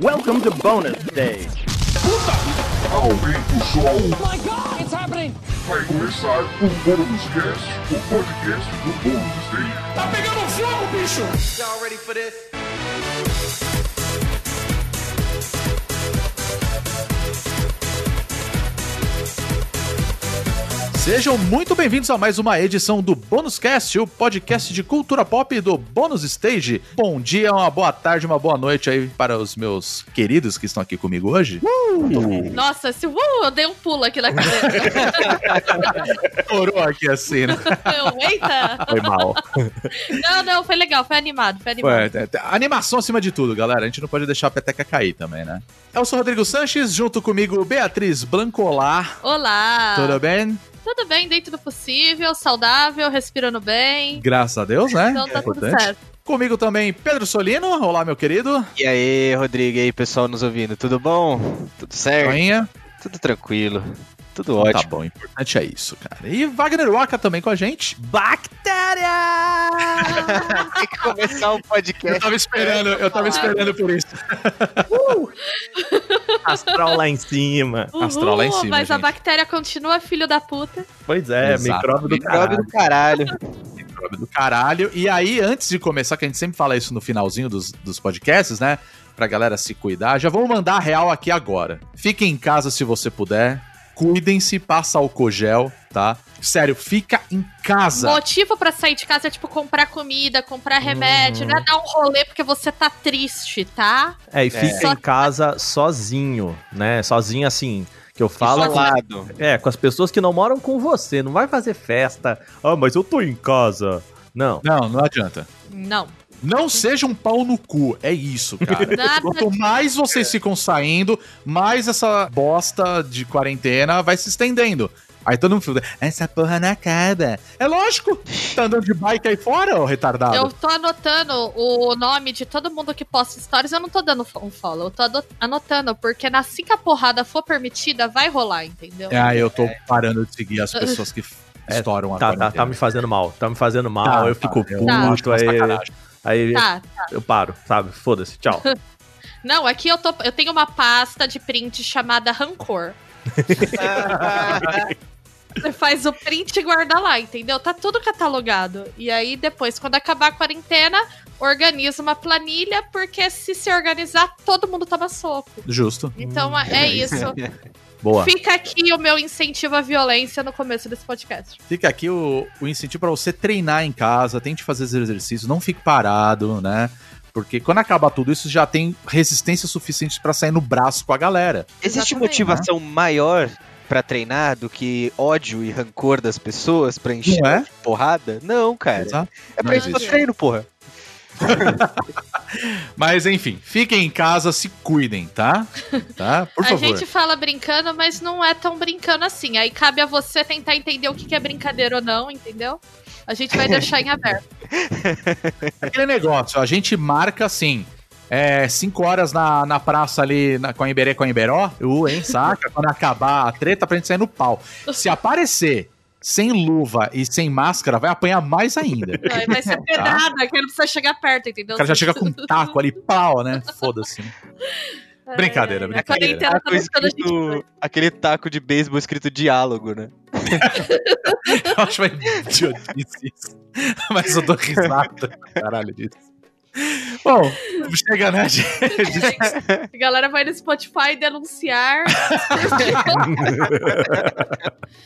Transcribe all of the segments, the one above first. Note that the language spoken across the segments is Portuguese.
Welcome to bonus stage. Aumenta o som. my god, it's happening! Vai começar o Bônus Cast, o podcast do Bônus Stage. Tá pegando fogo, bicho! Y'all ready for this? Sejam muito bem-vindos a mais uma edição do Bônus Cast, o podcast de cultura pop do Bônus Stage. Bom dia, uma boa tarde, uma boa noite aí para os meus queridos que estão aqui comigo hoje. Nossa, se uh, eu dei um pulo aqui na cadeira. Corou aqui assim, né? Eu, Eita! Foi mal. Não, não, foi legal, foi animado, foi animado. Foi, é, é, animação acima de tudo, galera. A gente não pode deixar a peteca cair também, né? Eu sou o Rodrigo Sanches, junto comigo Beatriz Blancolar. Olá! Tudo bem? Tudo bem, dentro do possível, saudável, respirando bem. Graças a Deus, né? Então tá É tudo importante. certo. Comigo também Pedro Solino. Olá, meu querido. E aí, Rodrigo, e aí, pessoal nos ouvindo, tudo bom? Tudo certo? Joinha. Tudo tranquilo. Tudo Tá ótimo. bom, o importante é isso, cara. E Wagner Waka também com a gente. Bactéria! Tem que começar um Eu podcast. tava esperando, eu tava esperando por isso. Astral lá em cima. Uhul, Astral lá em cima, mas a gente. bactéria continua filho da puta. Pois é, Exato. micróbio do Micróbio do caralho. caralho. Micróbio do caralho. E aí, antes de começar, que a gente sempre fala isso no finalzinho dos, dos podcasts, né? Pra galera se cuidar, já vamos mandar a real aqui agora. Fiquem em casa se você puder. Cuidem-se, passa álcool gel, tá? Sério, fica em casa. Motivo pra sair de casa é tipo comprar comida, comprar remédio, não é dar um rolê porque você tá triste, tá? É, e fica Só- em casa sozinho, né? Sozinho assim. Que eu falo. com- Isolado. É, com as pessoas que não moram com você. Não vai fazer festa. Ah, mas eu tô em casa. Não. Não, não adianta. Não. Não seja um pau no cu, é isso, cara. Nada Quanto mais vocês ficam saindo, mais essa bosta de quarentena vai se estendendo. Aí todo mundo fica, essa porra não acaba. É lógico, tá andando de bike aí fora, ô retardado. Eu tô anotando o nome de todo mundo que posta stories, eu não tô dando um follow, eu tô anotando, porque assim que a porrada for permitida, vai rolar, entendeu? É, eu tô parando de seguir as pessoas que É, estouram a Tá, tá, quarentena. tá me fazendo mal. Tá me fazendo mal. Tá, eu tá, fico puto. aí sacanagem. Aí Tá, eu paro, sabe? Foda-se. Tchau. Não, aqui eu, tô, eu tenho uma pasta de print chamada Rancor. Você faz o print e guarda lá, entendeu? Tá tudo catalogado. E aí, depois, quando acabar a quarentena, organiza uma planilha, porque se se organizar, todo mundo toma soco. Justo. Então é isso. Boa. Fica aqui o meu incentivo à violência no começo desse podcast. Fica aqui o, o incentivo pra você treinar em casa, tente fazer exercícios, não fique parado, né? Porque quando acabar tudo isso, já tem resistência suficiente pra sair no braço com a galera. Existe Exatamente. motivação maior pra treinar do que ódio e rancor das pessoas pra encher Não é? porrada? Não, cara. Exato. É Não pra isso que eu treino, porra. Mas enfim, fiquem em casa, se cuidem, tá? Tá? Por a favor. gente fala brincando, mas não é tão brincando assim. Aí cabe a você tentar entender o que que é brincadeira ou não, entendeu? A gente vai deixar em aberto. Aquele negócio, a gente marca assim. É, cinco horas na, na praça ali na, com a Iberê com a Iberó, uh, hein, saca? Quando acabar a treta pra gente sair no pau. Se aparecer sem luva e sem máscara, vai apanhar mais ainda. Vai ser pedrada, que não precisa chegar perto, entendeu? O cara já chega com um taco ali, pau, né? Foda-se. né? Brincadeira, A brincadeira. tá a gente escrito, aquele taco de beisebol escrito diálogo, né? Eu acho uma idiotice isso. Mas eu dou risada, caralho, disso. Bom, chega, né? A galera vai no Spotify denunciar.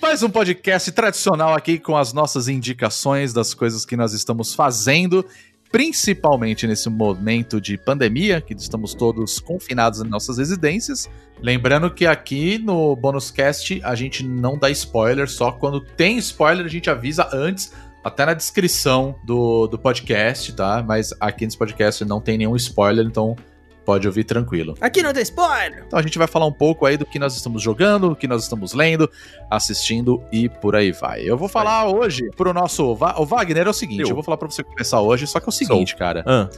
Mais um podcast tradicional aqui com as nossas indicações das coisas que nós estamos fazendo, principalmente nesse momento de pandemia, que estamos todos confinados em nossas residências. Lembrando que aqui no Bonus Cast a gente não dá spoiler, só quando tem spoiler a gente avisa antes, até na descrição do, do podcast, tá? Mas aqui nesse podcast não tem nenhum spoiler, então pode ouvir tranquilo. Aqui não tem spoiler! Então a gente vai falar um pouco aí do que nós estamos jogando, do que nós estamos lendo, assistindo e por aí vai. Eu vou falar hoje pro nosso. Va o Wagner é o seguinte: Eu. eu vou falar pra você começar hoje, só que é o seguinte, cara. Ah,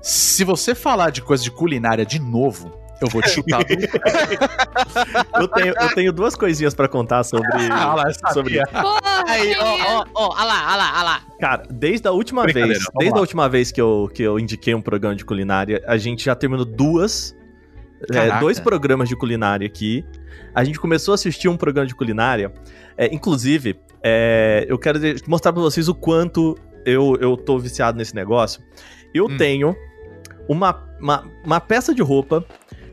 Se você falar de coisa de culinária de novo, eu vou te chutar do. eu, tenho, eu tenho duas coisinhas pra contar sobre. Ah, lá, sobre Porra, Aí, ó, ó, ó, olha lá, olha lá, olha lá. Cara, desde a última vez, desde lá. a última vez que eu, que eu indiquei um programa de culinária, a gente já terminou duas é, dois programas de culinária aqui. A gente começou a assistir um programa de culinária. É, inclusive, é, eu quero mostrar pra vocês o quanto eu, eu tô viciado nesse negócio. Eu Hum. tenho uma, uma, uma peça de roupa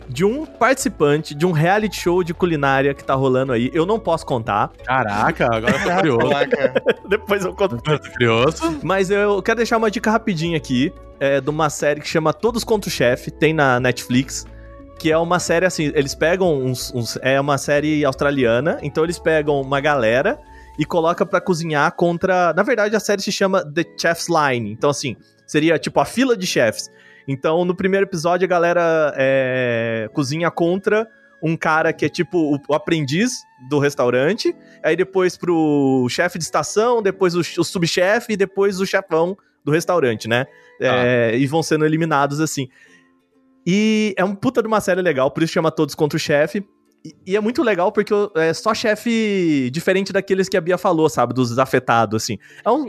de um participante de um reality show de culinária que tá rolando aí. Eu não posso contar. Caraca, agora eu tô curioso. Depois eu conto Eu tô curioso. Mas eu quero deixar uma dica rapidinha aqui, é, de uma série que chama Todos contra o Chefe, tem na Netflix, que é uma série assim, eles pegam uns, uns- é uma série australiana, então eles pegam uma galera e coloca pra cozinhar contra, na verdade a série se chama The Chef's Line, então assim, seria tipo a fila de chefs. Então no primeiro episódio a galera é, cozinha contra um cara que é tipo o, aprendiz do restaurante, aí depois pro chefe de estação, depois o, o subchefe e depois o chefão do restaurante, né? É, e vão sendo eliminados assim. E é um puta de uma série legal, por isso chama Todos contra o Chefe. E, e é muito legal porque é só chefe diferente daqueles que a Bia falou, sabe? Dos afetados, assim. É um-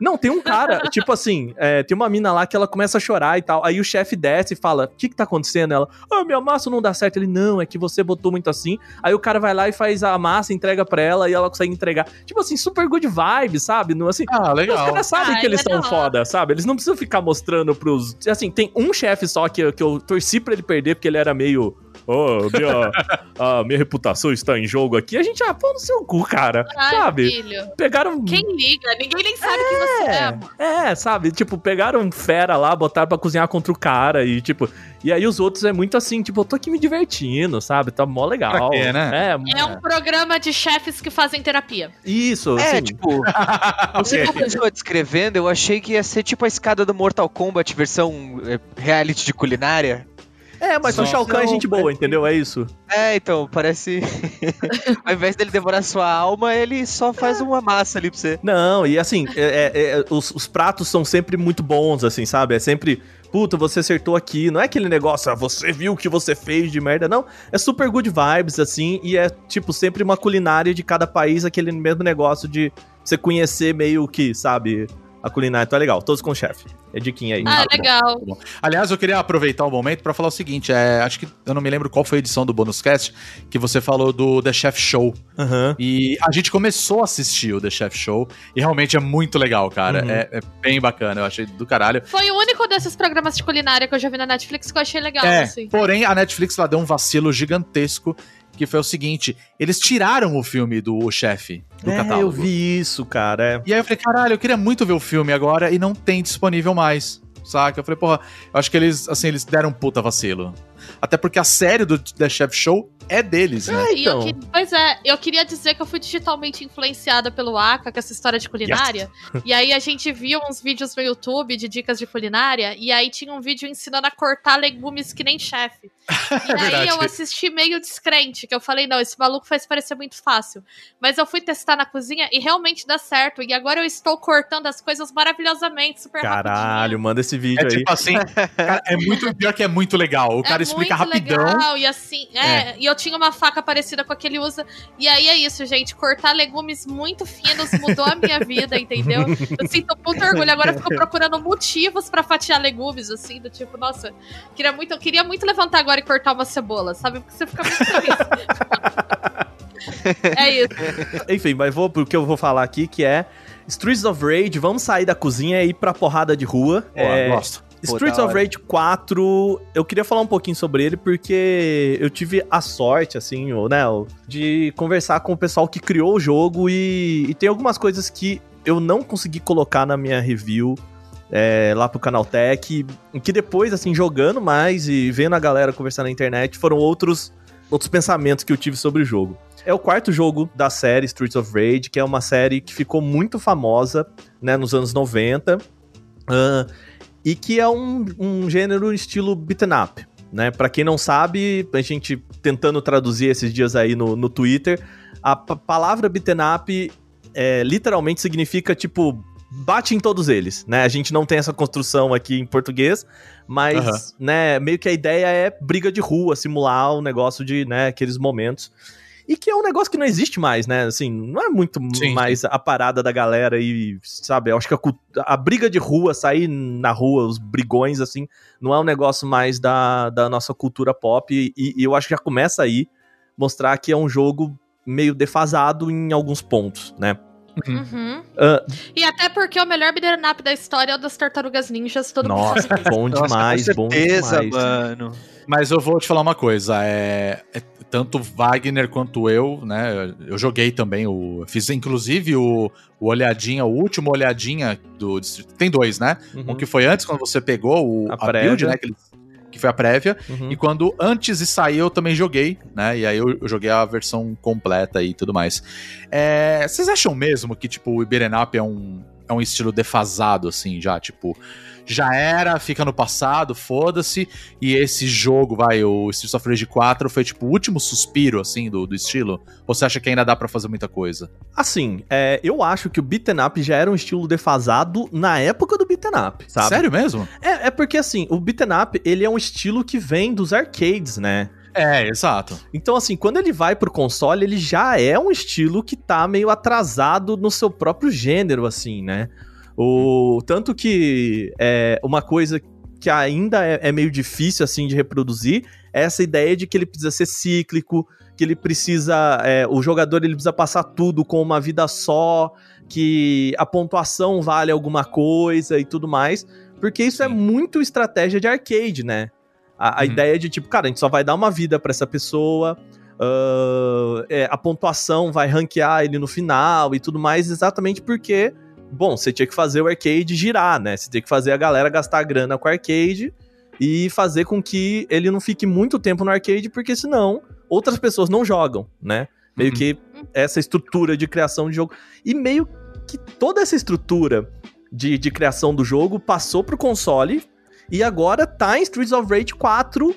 não, tem um cara, tipo assim, é, tem uma mina lá que ela começa a chorar e tal. Aí o chefe desce e fala: O que que tá acontecendo? Ela, ah, minha massa não dá certo. Ele, não, é que você botou muito assim. Aí o cara vai lá e faz a massa, entrega pra ela e ela consegue entregar. Tipo assim, super good vibe, sabe? Não, assim, Ah, os legal. caras sabem Ah, que eles é são foda, sabe? Eles não precisam ficar mostrando pros. Assim, tem um chefe só que, eu- que eu torci pra ele perder, porque ele era meio. Oh, minha, a minha reputação está em jogo aqui. A gente, ah, pô no seu cu, cara. Ai, sabe? filho. Pegaram. Quem liga? Ninguém nem sabe que você é. amor. É, sabe? Tipo, pegaram um fera lá, botaram pra cozinhar contra o cara e, tipo. E aí os outros é muito assim, tipo, eu tô aqui me divertindo, sabe? Tá mó legal. Pra quê, né? É, É um programa de chefes que fazem terapia. Isso, É, assim. tipo, você começou descrevendo, eu achei que ia ser tipo a escada do Mortal Kombat versão é, reality de culinária. É, mas o Nossa. Shao Kahn é gente boa, entendeu? É isso. É, então, parece. Ao invés dele devorar sua alma, ele só faz uma massa ali pra você. Não, e assim, é- é- é- os, os pratos são sempre muito bons, assim, sabe? É sempre, puta, você acertou aqui. Não é aquele negócio, ah, você viu o que você fez de merda, não. É super good vibes, assim, e é, tipo, sempre uma culinária de cada país, aquele mesmo negócio de você conhecer meio que, sabe, a culinária. É legal, todos com o chefe. É diquinha aí. Ah, Tá bom. legal. Aliás, eu queria aproveitar o momento pra falar o seguinte: é, acho que eu não me lembro qual foi a edição do Bonus Cast que você falou do The Chef Show. Aham. E a gente começou a assistir o The Chef Show e realmente é muito legal, cara. Uhum. É, é bem bacana, eu achei do caralho. Foi o único desses programas de culinária que eu já vi na Netflix que eu achei legal, É, assim. porém, a Netflix lá deu um vacilo gigantesco, que foi o seguinte: eles tiraram o filme do chefe do É, catálogo. eu vi isso, cara. É. E aí eu falei, caralho, eu queria muito ver o filme agora e não tem disponível mais. Saca? Eu falei, porra, eu acho que eles, assim, eles deram um puta vacilo. Até porque a série do The Chef Show é deles, né? Eu então. que- pois é, eu queria dizer que eu fui digitalmente influenciada pelo Aka, com essa história de culinária. E aí a gente viu uns vídeos no YouTube de dicas de culinária, e aí tinha um vídeo ensinando a cortar legumes que nem chefe. E aí verdade. eu assisti meio descrente, que eu falei, não, esse maluco faz parecer muito fácil. Mas eu fui testar na cozinha e realmente dá certo. E agora eu estou cortando as coisas maravilhosamente, super Caralho, rapidinho. manda esse vídeo É aí. tipo assim, cara, é muito pior que é muito legal. O cara é explica muito rapidão. Legal, e assim, é, e eu tinha uma faca parecida com a que ele usa. E aí é isso, gente. Cortar legumes muito finos mudou a minha vida, entendeu? Eu sinto muito orgulho. Agora eu fico procurando motivos pra fatiar legumes, assim, do tipo, nossa, queria muito, eu queria muito levantar agora e cortar uma cebola, sabe? Porque você fica muito feliz. é isso. Enfim, mas vou pro que eu vou falar aqui, que é Streets of Rage, vamos sair da cozinha e ir pra porrada de rua. É, gosto. Streets of. Rage 4, eu queria falar um pouquinho sobre ele porque eu tive a sorte, assim, ou, né, o- de conversar com o pessoal que criou o jogo e, e tem algumas coisas que eu não consegui colocar na minha review é, lá pro Canaltech, que depois, assim, jogando mais e vendo a galera conversar na internet, foram outros, outros pensamentos que eu tive sobre o jogo. É o quarto jogo da série Streets of Rage, que é uma série que ficou muito famosa, né, nos anos 90. Ah, e que é um, um gênero estilo beaten up, né? Pra quem não sabe, a gente tentando traduzir esses dias aí no, no Twitter, a pa- palavra beaten up é, literalmente significa, tipo, bate em todos eles, né? A gente não tem essa construção aqui em português, mas, Aham. né, meio que a ideia é briga de rua, simular o negócio de, né, aqueles momentos. E que é um negócio que não existe mais, né? Assim, não é muito Sim, mais a parada da galera e, sabe, eu acho que a, a briga de rua, sair na rua, os brigões, assim, não é um negócio mais da, da nossa cultura pop. E, e eu acho que já começa aí mostrar que é um jogo meio defasado em alguns pontos, né? Uhum. Ah, E até porque o melhor beat'em up da história é o das Tartarugas Ninjas, todo mundo nossa, sabe disso. bom Nossa, demais, com bom certeza, demais. mano. Mas eu vou te falar uma coisa, é, é tanto Wagner quanto eu, né? Eu joguei também o fiz inclusive o, o olhadinha, o último olhadinha do distrito. Tem dois, né? Uhum, Um que foi antes quando você pegou o A a, build, né, que, eles- foi a prévia, uhum. e quando antes de sair eu também joguei, né? E aí eu, eu joguei a versão completa e tudo mais. É, vocês acham mesmo que tipo o Up é um é um estilo defasado assim, já, tipo, já era, fica no passado, foda-se, e esse jogo, vai, o Streets of Rage 4 foi tipo o último suspiro assim do, do estilo? Ou você acha que ainda dá pra fazer muita coisa? Assim, é, eu acho que o beaten up já era um estilo defasado na época do beaten up, sabe? Sério mesmo? É, é porque assim, o beaten up, ele é um estilo que vem dos arcades, né? É, exato. Então, assim, quando ele vai pro console, ele já é um estilo que tá meio atrasado no seu próprio gênero, assim, né? O, tanto que é uma coisa que ainda é, é meio difícil, assim, de reproduzir é essa ideia de que ele precisa ser cíclico, que ele precisa. é, o jogador ele precisa passar tudo com uma vida só, que a pontuação vale alguma coisa e tudo mais. Porque isso é Sim. muito estratégia de arcade, né? A, a Uhum. ideia de tipo, cara, a gente só vai dar uma vida pra essa pessoa, ah, é, a pontuação vai ranquear ele no final e tudo mais, exatamente porque, bom, você tinha que fazer o arcade girar, né? Você tinha que fazer a galera gastar grana com o arcade e fazer com que ele não fique muito tempo no arcade, porque senão outras pessoas não jogam, né? Meio Uhum. que essa estrutura de criação de jogo. E meio que toda essa estrutura de, de criação do jogo passou pro console e agora tá em Streets of Rage 4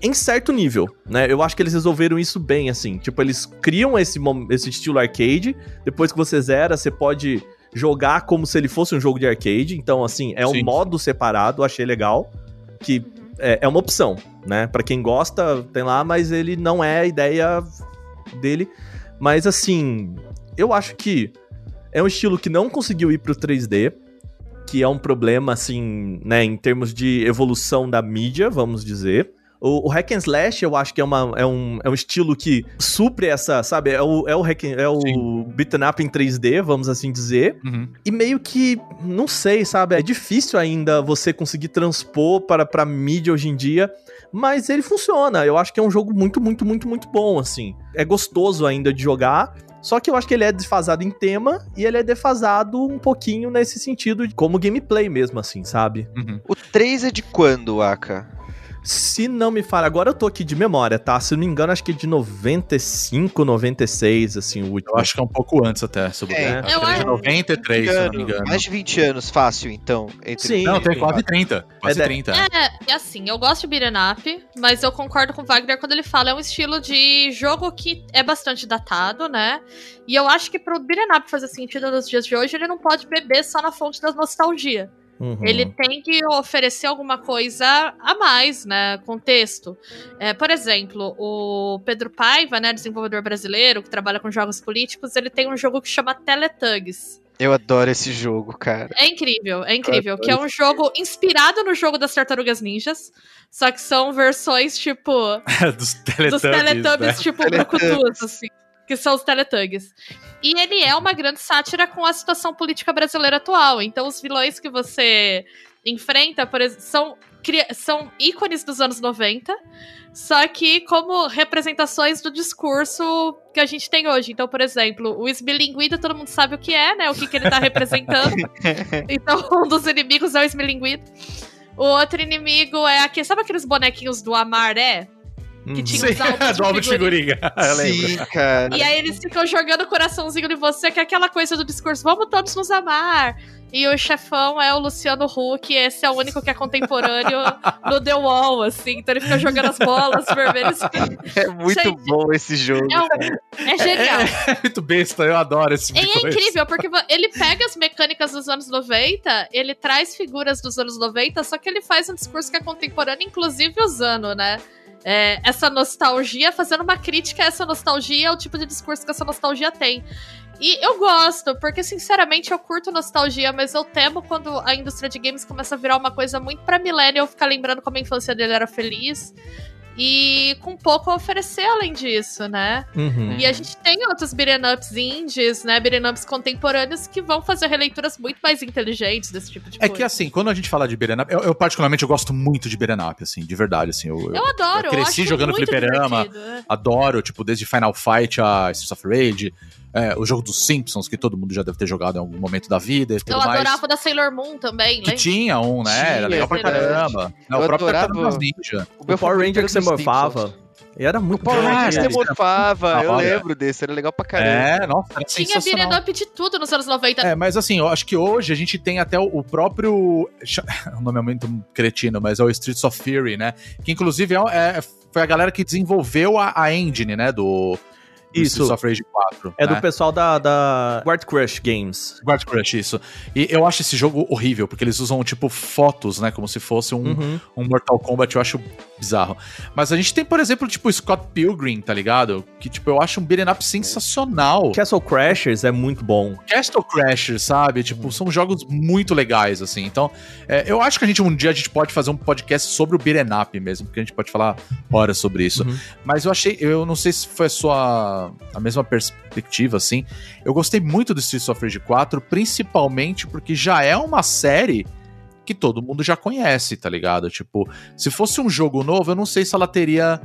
em certo nível, né? Eu acho que eles resolveram isso bem, assim. Tipo, eles criam esse, esse estilo arcade, depois que você zera, você pode jogar como se ele fosse um jogo de arcade. Então, assim, é um Sim. modo separado, achei legal. Que é, é uma opção, né? Pra quem gosta, tem lá, mas ele não é a ideia dele. Mas, assim, eu acho que é um estilo que não conseguiu ir pro 3D, que é um problema, assim, né, em termos de evolução da mídia, vamos dizer. O, o hack and slash, eu acho que é, uma, é, um, é um estilo que supre essa, sabe, é o, é o, hack, é o beaten up em 3D, vamos assim dizer. Uhum. E meio que, não sei, sabe, é difícil ainda você conseguir transpor para pra mídia hoje em dia, mas ele funciona. Eu acho que é um jogo muito, muito, muito, muito bom, assim. É gostoso ainda de jogar, só que eu acho que ele é desfasado em tema e ele é defasado um pouquinho nesse sentido, de como gameplay mesmo, assim, sabe? Uhum. O 3 é de quando, Aka? Se não me falha, agora eu tô aqui de memória, tá? Se eu não me engano, acho que é de 95, 96, assim, o último. Eu acho que é um pouco antes até, se eu É, Acho que é de acho- 93, se eu não me engano. Mais de 20 anos, fácil, então. Entre Sim. Não, tem quase 30. Quase É de- 30. É, e assim, eu gosto de beat'em up, mas eu concordo com o Wagner quando ele fala é um estilo de jogo que é bastante datado, né? E eu acho que pro beat'em up fazer sentido nos dias de hoje, ele não pode beber só na fonte da nostalgia. Uhum. Ele tem que oferecer alguma coisa a mais, né? Contexto. É, por exemplo, o Pedro Paiva, né, desenvolvedor brasileiro que trabalha com jogos políticos, ele tem um jogo que chama Teletugs. Eu adoro esse jogo, cara. É incrível, é incrível. Que é um jogo inspirado no jogo das Tartarugas Ninjas. Só que são versões, tipo, dos Teletubbies, dos Teletubbies, né? tipo, Teletubbies. brucutus, assim. Que são os Teletubbies. E ele é uma grande sátira com a situação política brasileira atual. Então, os vilões que você enfrenta, por exemplo, são, são ícones dos anos 90, só que como representações do discurso que a gente tem hoje. Então, por exemplo, o esmilinguido, todo mundo sabe o que é, né? O que, que ele tá representando. então, um dos inimigos é o esmilinguido. O outro inimigo é aquele. Sabe aqueles bonequinhos do Amaré? Uhum. Que tinha Sim, os álbuns do álbum de figurinha. Eu lembro. Sim, cara. E aí eles ficam jogando coraçãozinho em você, que é aquela coisa do discurso, vamos todos nos amar. E o chefão é o Luciano Huck, esse é o único que é contemporâneo no The Wall, assim. Então ele fica jogando as bolas vermelhas. É muito Gente, bom esse jogo. É, um- é genial. É muito besta, eu adoro esse tipo E de é incrível, porque ele pega as mecânicas dos anos 90, ele traz figuras dos anos 90, só que ele faz um discurso que é contemporâneo, inclusive usando, né? É, essa nostalgia, fazendo uma crítica a essa nostalgia, o tipo de discurso que essa nostalgia tem. E eu gosto, porque sinceramente eu curto nostalgia, mas eu temo quando a indústria de games começa a virar uma coisa muito pra millennial ficar lembrando como a infância dele era feliz. E com pouco a oferecer além disso, né? Uhum. E a gente tem outros beat'em ups indies, né? Beat'em ups contemporâneos que vão fazer releituras muito mais inteligentes desse tipo de É coisa. que assim, quando a gente fala de beat'em up, eu, eu particularmente eu gosto muito de beat'em up, assim, de verdade, assim. Eu, Eu adoro, eu cresci jogando fliperama, é. adoro, tipo, desde Final Fight a Streets of Rage, é, o jogo dos Simpsons, que todo mundo já deve ter jogado em algum momento da vida e tudo Eu mais. adorava o da Sailor Moon também, Que lembra? tinha um, né? Era Tinha, legal pra é verdade. caramba. Não, Eu o próprio adorava- Tartarugas Ninja. O, O Power Ranger era que você morfava. E era muito bom. Ranger Ranger, você morfava, Ah, eu lembro desse, era legal pra caramba. É, nossa, era Tinha beat'em up de tudo nos anos 90. É, mas assim, eu acho que hoje a gente tem até o, o próprio. O nome é muito cretino, mas é o Streets of Fury, né? Que inclusive é, é- foi a galera que desenvolveu a, a engine, né? Do Isso. Streets of Rage 4. É né? do pessoal da, da Guard Crush Games. Guard Crush, isso. E eu acho esse jogo horrível, porque eles usam, tipo, fotos, né? Como se fosse um, Uhum. um Mortal Kombat, eu acho bizarro. Mas a gente tem, por exemplo, tipo, Scott Pilgrim, tá ligado? Que, tipo, eu acho um beat'em up sensacional. Castle Crashers é muito bom. Castle Crasher, sabe? Tipo, são jogos muito legais, assim. Então, é, eu acho que a gente um dia a gente pode fazer um podcast sobre o beat'em up mesmo, porque a gente pode falar horas sobre isso. Uhum. Mas eu achei, eu não sei se foi a sua a mesma perspectiva, assim. Eu gostei muito do Streets of Rage 4, principalmente porque já é uma série que todo mundo já conhece, tá ligado? Tipo, se fosse um jogo novo, eu não sei se ela teria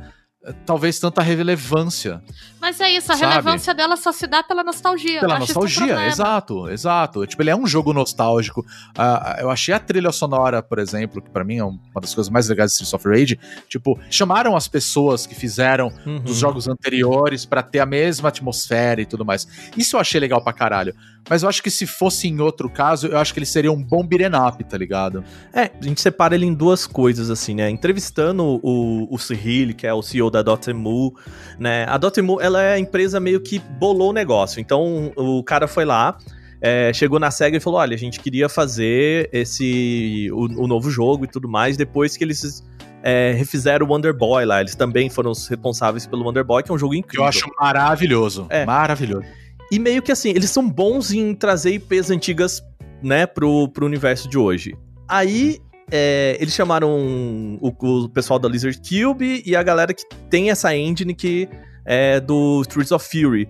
talvez tanta relevância. Mas é isso, a Sabe? relevância dela só se dá pela nostalgia. Pela um nostalgia, problema. exato, exato. Tipo, ele é um jogo nostálgico. Ah, eu achei a trilha sonora, por exemplo, que pra mim é uma das coisas mais legais de Streets of Rage. Tipo, chamaram as pessoas que fizeram Uhum. dos jogos anteriores pra ter a mesma atmosfera e tudo mais. Isso eu achei legal pra caralho. Mas eu acho que se fosse em outro caso, eu acho que ele seria um bom up, tá ligado? É, a gente separa ele em duas coisas, assim, né? Entrevistando o, o Cyril, que é o CEO da Dotemu, né? A Dotemu, ela é a empresa meio que bolou o negócio. Então, o cara foi lá, é, chegou na SEGA e falou, olha, a gente queria fazer esse... o, o novo jogo e tudo mais, depois que eles... é, refizeram o Wonder Boy lá, eles também foram os responsáveis pelo Wonder Boy, que é um jogo incrível. eu acho maravilhoso. É. Maravilhoso. E meio que assim, eles são bons em trazer IPs antigas, né, pro, pro universo de hoje. Aí, é, eles chamaram o, o pessoal da Lizard Cube e a galera que tem essa engine que é do Streets of Fury.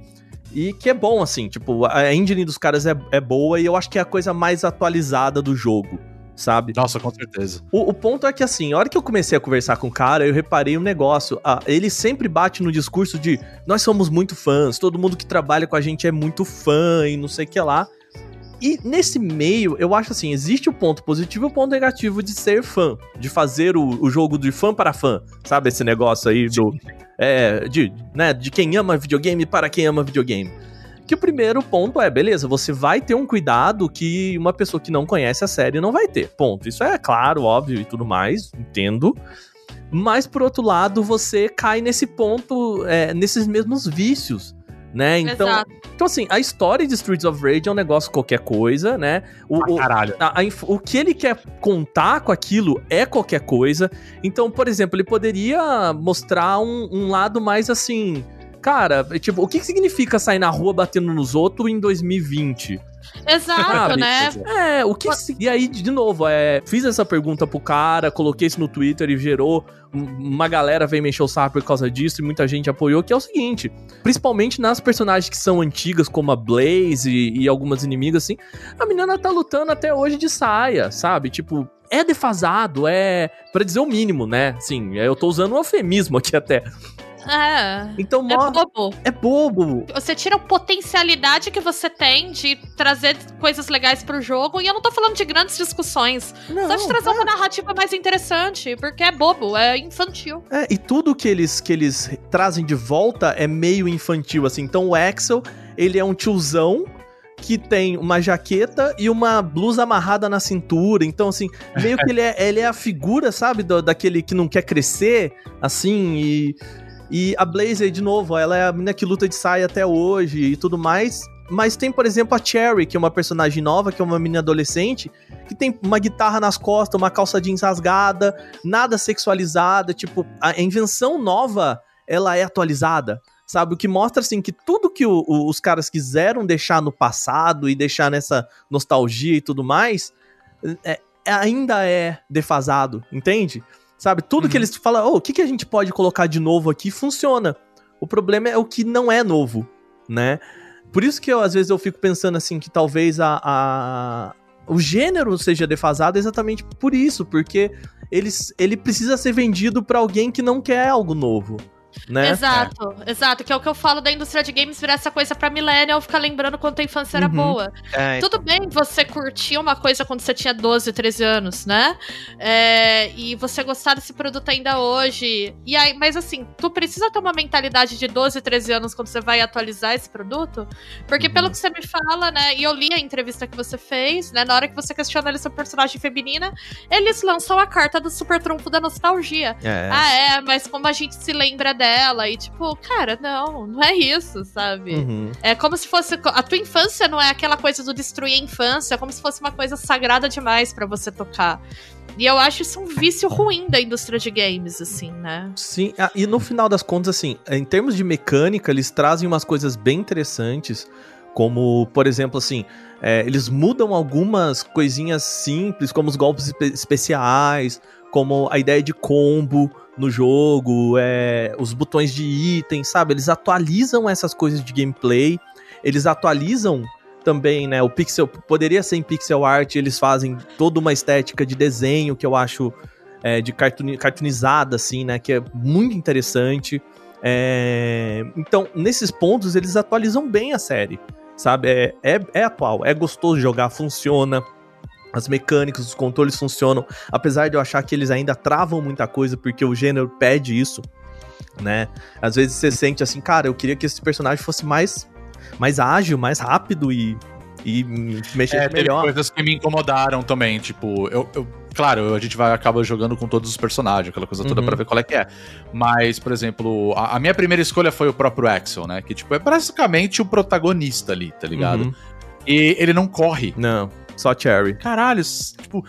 E que é bom, assim, tipo, a engine dos caras é, é boa e eu acho que é a coisa mais atualizada do jogo, sabe? Nossa, com certeza. O, o ponto é que, assim, a hora que eu comecei a conversar com o cara, eu reparei um negócio. Ah, ele sempre bate no discurso de nós somos muito fãs, todo mundo que trabalha com a gente é muito fã e não sei o que lá. E nesse meio, eu acho assim, existe o ponto positivo e o ponto negativo de ser fã, de fazer o, o jogo de fã para fã, sabe esse negócio aí do é, de, né, de quem ama videogame para quem ama videogame. Que o primeiro ponto é, beleza, você vai ter um cuidado que uma pessoa que não conhece a série não vai ter. Ponto. Isso é claro, óbvio e tudo mais, entendo. Mas, por outro lado, você cai nesse ponto, é, nesses mesmos vícios, né? Então, Exato. então, assim, a história de Streets of Rage é um negócio qualquer coisa, né? O, o- caralho. a- a o que ele quer contar com aquilo é qualquer coisa. Então, por exemplo, ele poderia mostrar um, um lado mais assim. Cara, tipo, o que, que significa sair na rua batendo nos outros em 2020? Exato, Sabe? né? É, o que. E aí, de novo, é, fiz essa pergunta pro cara, coloquei isso no Twitter e gerou. um- Uma galera veio me encher o saco por causa disso e muita gente apoiou, que é o seguinte: principalmente nas personagens que são antigas, como a Blaze e, e algumas inimigas, assim, a menina tá lutando até hoje de saia, sabe? Tipo. É defasado, é. Pra dizer o mínimo, né? Sim, eu tô usando um eufemismo aqui até. É. Então, É bobo. é bobo. Você tira a potencialidade que você tem de trazer coisas legais pro jogo. E eu não tô falando de grandes discussões. Não, Só de trazer uma narrativa mais interessante. Porque é bobo, é infantil. É, e tudo que eles, que eles trazem de volta é meio infantil, assim. Então o Axel, ele é um tiozão que tem uma jaqueta e uma blusa amarrada na cintura. Então, assim, meio que ele é, ele é a figura, sabe, do- daquele que não quer crescer, assim, e... E a Blazer, de novo, ela é a menina que luta de saia até hoje e tudo mais. Mas tem, por exemplo, a Cherry, que é uma personagem nova, que é uma menina adolescente, que tem uma guitarra nas costas, uma calça jeans rasgada, nada sexualizada, tipo, a invenção nova, ela é atualizada. Sabe, o que mostra assim que tudo que o, o, os caras quiseram deixar no passado e deixar nessa nostalgia e tudo mais, é, ainda é defasado, entende? Sabe, tudo uhum. que eles falam, oh, o que, que a gente pode colocar de novo aqui funciona. O problema é o que não é novo, né? Por isso que eu, às vezes eu fico pensando assim que talvez a, a o gênero seja defasado exatamente por isso, porque eles, ele precisa ser vendido para alguém que não quer algo novo né? Exato, é. exato. Que é o que eu falo da indústria de games virar essa coisa pra millennial ficar lembrando quanto a infância era uhum. boa. É, Tudo bem você curtir uma coisa quando você tinha 12, 13 anos, né? É, e você gostar desse produto ainda hoje. E aí, mas assim, tu precisa ter uma mentalidade de 12, 13 anos quando você vai atualizar esse produto? Porque uhum. pelo que você me fala, né? E eu li a entrevista que você fez, né? Na hora que você questiona ele sobre personagem feminina, eles lançam a carta do super trunfo da nostalgia. É. Ah, é, mas como a gente se lembra dela. E, tipo, cara, não, não é isso, sabe? Uhum. É como se fosse. A tua infância não é aquela coisa do destruir a infância, é como se fosse uma coisa sagrada demais para você tocar. E eu acho isso um vício ruim da indústria de games, assim, né? Sim, ah, e no final das contas, assim, em termos de mecânica, eles trazem umas coisas bem interessantes, como, por exemplo, assim, é, eles mudam algumas coisinhas simples, como os golpes especiais, como a ideia de combo, no jogo, é, os botões de item, sabe? Eles atualizam essas coisas de gameplay, eles atualizam também, né? O pixel poderia ser em pixel art, eles fazem toda uma estética de desenho que eu acho é, de cartoon, cartoonizada, assim, né? Que é muito interessante. É, então, nesses pontos, eles atualizam bem a série, sabe? É, é, é atual, é gostoso jogar, funciona as mecânicas, os controles funcionam, apesar de eu achar que eles ainda travam muita coisa porque o gênero pede isso, né? Às vezes você sente assim, cara, eu queria que esse personagem fosse mais mais ágil, mais rápido e e mexer é, melhor. coisas que me incomodaram também, tipo, eu, eu claro, a gente vai acaba jogando com todos os personagens, aquela coisa toda uhum. para ver qual é que é. Mas, por exemplo, a, a, minha primeira escolha foi o próprio Axel, né? Que tipo é basicamente o protagonista ali, tá ligado? Uhum. E ele não corre. Não. Só Cherry. Caralho, tipo.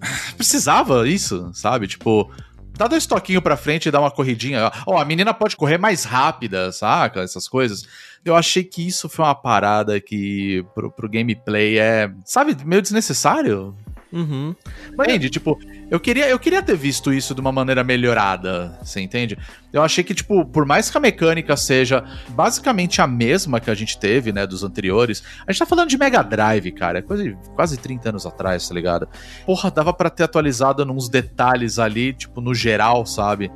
Precisava isso, sabe? Tipo, dá dois toquinhos pra frente e dá uma corridinha. Ó, oh, a menina pode correr mais rápida, saca? Essas coisas. Eu achei que isso foi uma parada que pro, pro gameplay é, sabe, meio desnecessário. Uhum. Mas... Entende? Tipo, eu queria, eu queria ter visto isso de uma maneira melhorada, você entende? Eu achei que, tipo, por mais que a mecânica seja basicamente a mesma que a gente teve, né, dos anteriores, a gente tá falando de Mega Drive, cara, é de quase 30 anos atrás, tá ligado? Porra, dava para ter atualizado nos detalhes ali, tipo, no geral, sabe?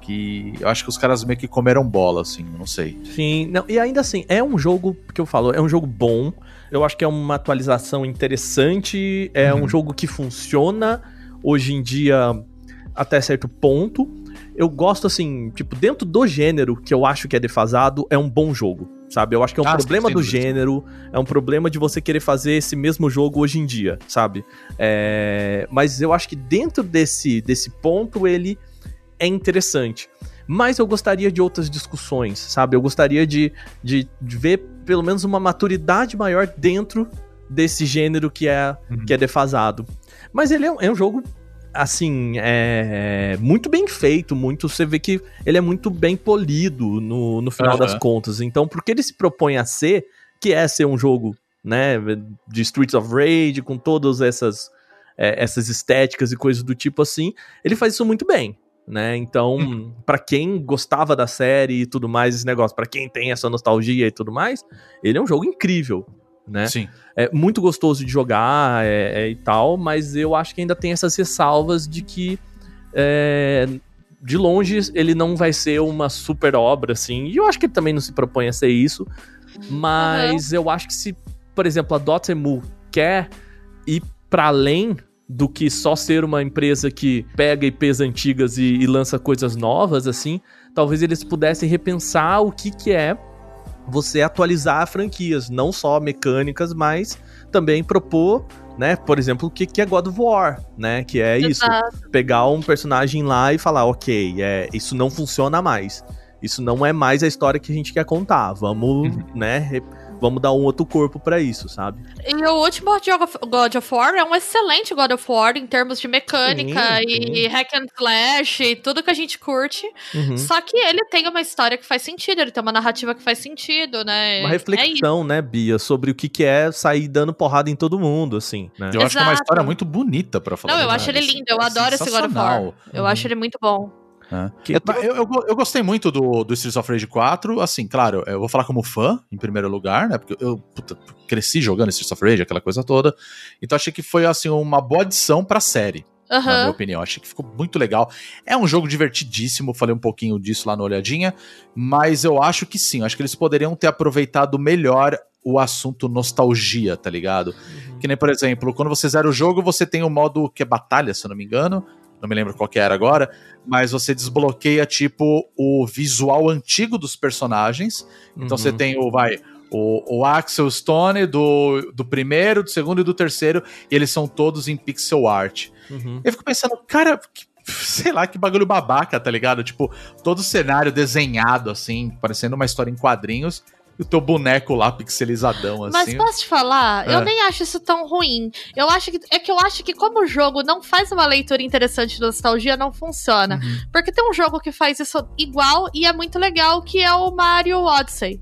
que eu acho que os caras meio que comeram bola, assim, não sei. Sim, não, e ainda assim, é um jogo que eu falo, é um jogo bom, eu acho que é uma atualização interessante, é uhum. um jogo que funciona hoje em dia até certo ponto. Eu gosto, assim, tipo, dentro do gênero que eu acho que é defasado, é um bom jogo, sabe? Eu acho que é um ah, problema sim, do gênero, é um problema de você querer fazer esse mesmo jogo hoje em dia, sabe? É... Mas eu acho que dentro desse, desse ponto ele é interessante. Mas eu gostaria de outras discussões, sabe? Eu gostaria de, de, de ver pelo menos uma maturidade maior dentro desse gênero que é, uhum. que é defasado. Mas ele é, é um jogo, assim, é muito bem feito, muito. Você vê que ele é muito bem polido no, no final uhum. das contas. Então, porque ele se propõe a ser, que é ser um jogo, né, de Streets of Rage, com todas essas, é, essas estéticas e coisas do tipo assim, ele faz isso muito bem né? Então, uhum. para quem gostava da série e tudo mais, esse negócio, para quem tem essa nostalgia e tudo mais, ele é um jogo incrível, né? Sim. É muito gostoso de jogar é, é, e tal, mas eu acho que ainda tem essas ressalvas de que é, de longe ele não vai ser uma super obra, assim, e eu acho que ele também não se propõe a ser isso, mas uhum. eu acho que se, por exemplo, a Dotemu quer ir para além do que só ser uma empresa que pega IPs antigas e, e lança coisas novas, assim, talvez eles pudessem repensar o que, que é você atualizar franquias, não só mecânicas, mas também propor, né, por exemplo, o que, que é God of War, né, que é isso, pegar um personagem lá e falar, ok, é, isso não funciona mais, isso não é mais a história que a gente quer contar, vamos, uhum. né, vamos dar um outro corpo pra isso, sabe? E o último God of War é um excelente God of War em termos de mecânica Sim, e hack and slash e tudo que a gente curte. Uhum. Só que ele tem uma história que faz sentido, ele tem uma narrativa que faz sentido, né? Uma É reflexão, né, Bia, sobre o que, que é sair dando porrada em todo mundo, assim, né? Eu acho que é uma Exato. história muito bonita pra falar. Não, eu acho ele assim. lindo, eu É adoro esse God of War. Eu Uhum. acho ele muito bom. Que- Eu, eu, eu go- eu gostei muito do, do Streets of Rage 4. Assim, claro, eu vou falar como fã, em primeiro lugar, né? Porque eu puta, cresci jogando Streets of Rage, aquela coisa toda. Então achei que foi, assim, uma boa adição pra série, na minha opinião. Achei que ficou muito legal. É um jogo divertidíssimo, falei um pouquinho disso lá na olhadinha. Mas eu acho que sim, acho que eles poderiam ter aproveitado melhor o assunto nostalgia, tá ligado? Que nem, por exemplo, quando você zera o jogo, você tem o modo que é batalha, se eu não me engano. Não me lembro qual que era agora. Mas você desbloqueia, tipo, o visual antigo dos personagens. Então Uhum. você tem o, vai, o, o Axel Stone do, do primeiro, do segundo e do terceiro. E eles são todos em pixel art. Uhum. Eu fico pensando, cara, que- sei lá, que bagulho babaca, tá ligado? Tipo, todo o cenário desenhado, assim, parecendo uma história em quadrinhos. O teu boneco lá pixelizadão, Mas assim. posso te falar, eu É. nem acho isso tão ruim. Eu acho que é que eu acho que como o jogo não faz uma leitura interessante de nostalgia, não funciona. Uhum. Porque tem um jogo que faz isso igual e é muito legal, que é o Mario Odyssey.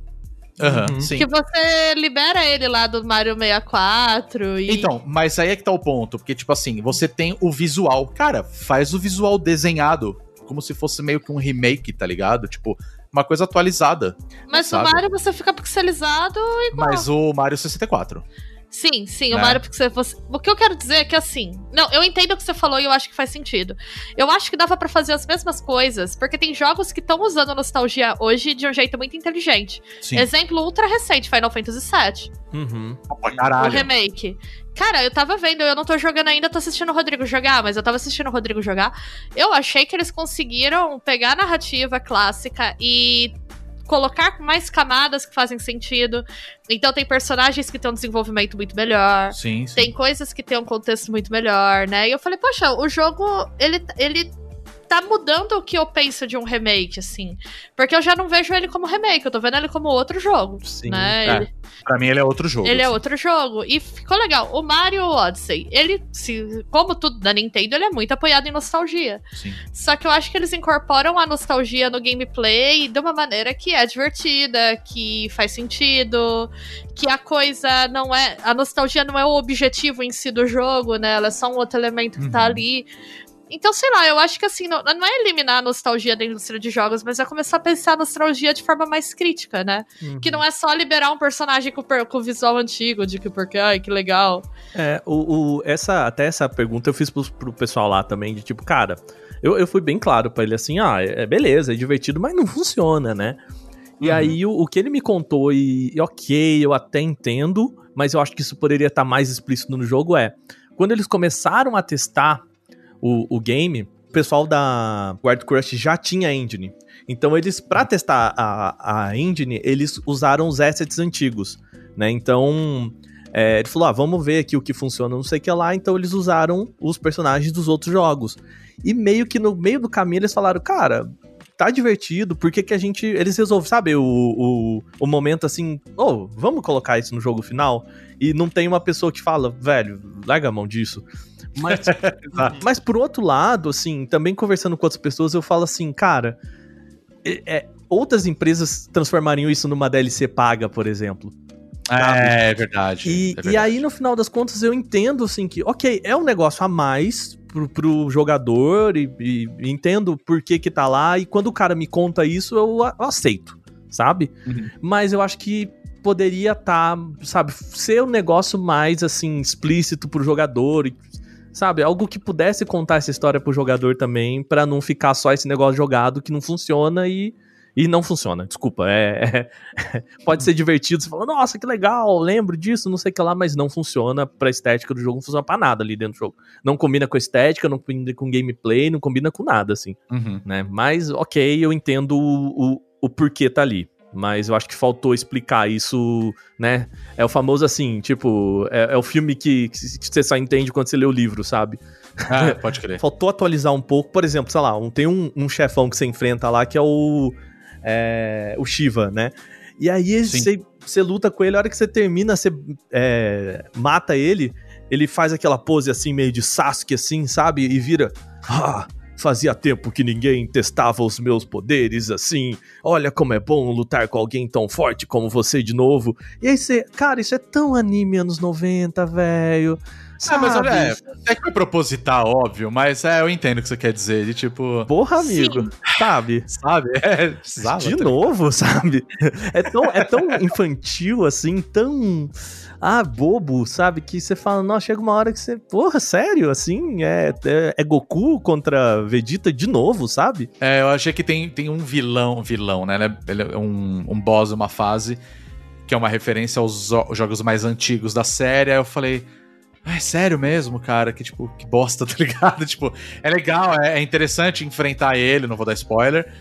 Aham, Uhum. sim. Que você libera ele lá do Mario 64 e Então, mas aí é que tá o ponto, porque, tipo assim, você tem o visual. Cara, faz o visual desenhado, como se fosse meio que um remake, tá ligado? Tipo, uma coisa atualizada. Mas sabe? o Mario você fica pixelizado igual. Mas o Mario 64. Sim, sim, o Né? Mario Pixel. Você... O que eu quero dizer é que assim. Não, eu entendo o que você falou e eu acho que faz sentido. Eu acho que dava pra fazer as mesmas coisas, porque tem jogos que estão usando nostalgia hoje de um jeito muito inteligente. Sim. Exemplo ultra recente, Final Fantasy VII, Uhum. Pra o caralho. remake. Cara, eu tava vendo, eu não tô jogando ainda, tô assistindo o Rodrigo jogar, mas eu tava assistindo o Rodrigo jogar. Eu achei que eles conseguiram pegar a narrativa clássica e colocar mais camadas que fazem sentido. Então tem personagens que têm um desenvolvimento muito melhor. Sim, sim. Tem coisas que têm um contexto muito melhor, né? E eu falei, poxa, o jogo, ele, ele tá mudando o que eu penso de um remake, assim. Porque eu já não vejo ele como remake, eu tô vendo ele como outro jogo, Sim. né? É, Ele, Pra mim ele é outro jogo. ele é assim. outro jogo. E ficou legal. O Mario Odyssey, ele, se, como tudo da Nintendo, ele é muito apoiado em nostalgia. Sim. Só que eu acho que eles incorporam a nostalgia no gameplay de uma maneira que é divertida, que faz sentido, que a coisa não é. A nostalgia não é o objetivo em si do jogo, né? Ela é só um outro elemento que tá Uhum. ali. Então, sei lá, eu acho que assim, não, não é eliminar a nostalgia da indústria de jogos, mas é começar a pensar a nostalgia de forma mais crítica, né? Uhum. Que não é só liberar um personagem com, com visual antigo, de que porque, ai, que legal. É, o, o- essa, até essa pergunta eu fiz pro, pro pessoal lá também, de tipo, cara, eu, eu fui bem claro pra ele assim, ah, é, é beleza, é divertido, mas não funciona, né? E Uhum. aí o, o que ele me contou, e, e ok, eu até entendo, mas eu acho que isso poderia estar mais explícito no jogo, é quando eles começaram a testar o, o game, o pessoal da Guard Crush já tinha engine. Então eles, pra testar a, a engine, eles usaram os assets antigos, né? Então é, ele falou: ah, vamos ver aqui o que funciona, não sei o que lá. Então eles usaram os personagens dos outros jogos. E meio que no meio do caminho eles falaram: cara, tá divertido, por que, que a gente. Eles resolveram, sabe, o, o, o momento assim: oh, vamos colocar isso no jogo final? E não tem uma pessoa que fala: velho, larga a mão disso. Mas, mas por outro lado, assim, também conversando com outras pessoas, eu falo assim, cara. é- é, outras empresas transformariam isso numa DLC paga, por exemplo. É, é verdade. E, é verdade. e aí, no final das contas, eu entendo, assim, que, ok, é um negócio a mais pro, pro jogador e, e entendo por que que tá lá. E quando o cara me conta isso, eu, eu aceito, sabe? Uhum. Mas eu acho que poderia tá, sabe, ser um negócio mais, assim, explícito pro jogador e, Sabe, algo que pudesse contar essa história pro jogador também, pra não ficar só esse negócio jogado que não funciona e, e não funciona. Desculpa, é, é- pode ser divertido, você fala, nossa, que legal, lembro disso, não sei o que lá, mas não funciona pra estética do jogo, não funciona pra nada ali dentro do jogo. Não combina com a estética, não combina com gameplay, não combina com nada, assim, Uhum. né? Mas, ok, eu entendo o, o, o porquê tá ali. Mas eu acho que faltou explicar isso, né? É o famoso assim, tipo, é, é o filme que, que você só entende quando você lê o livro, sabe? Ah, pode crer. Faltou atualizar um pouco, por exemplo, sei lá, um- tem um, um chefão que você enfrenta lá que é o. É, o Shiva, né? E aí você, você luta com ele, a hora que você termina, você é, mata ele, ele faz aquela pose assim, meio de Sasuke, assim, sabe? E vira. Ah, fazia tempo que ninguém testava os meus poderes assim. Olha como é bom lutar com alguém tão forte como você de novo. E aí você. Cara, isso é tão anime anos 90, velho. Ah, mas olha, é, é que foi proposital, óbvio, mas é, eu entendo o que você quer dizer, de tipo, Porra, amigo. Sabe? sabe? É, precisava, de novo, sabe? É tão, é tão infantil, assim, tão. Ah, bobo, sabe? Que você fala, nossa, chega uma hora que você. Porra, sério? Assim? É, é, é Goku contra Vegeta de novo, sabe? É, eu achei que tem, tem um vilão, vilão, né? Ele é- é um, um boss, uma fase, que é uma referência aos jogos mais antigos da série. Aí eu falei, ah, é sério mesmo, cara? Que tipo, que bosta, tá ligado? tipo, é legal, é, é interessante enfrentar ele, não vou dar spoiler.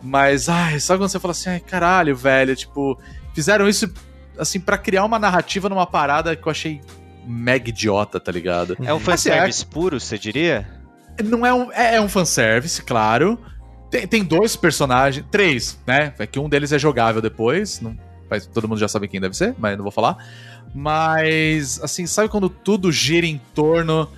Mas, ai, sabe quando você fala assim, ai, caralho, velho, tipo, fizeram isso, assim, pra criar uma narrativa numa parada que eu achei mega idiota, tá ligado? É um fanservice puro, você diria? Não é um, é, é um fanservice, claro. Tem, tem dois personagens, três, né? É que um deles é jogável depois. Não, mas todo mundo já sabe quem deve ser, mas não vou falar. Mas, assim, sabe quando tudo gira em torno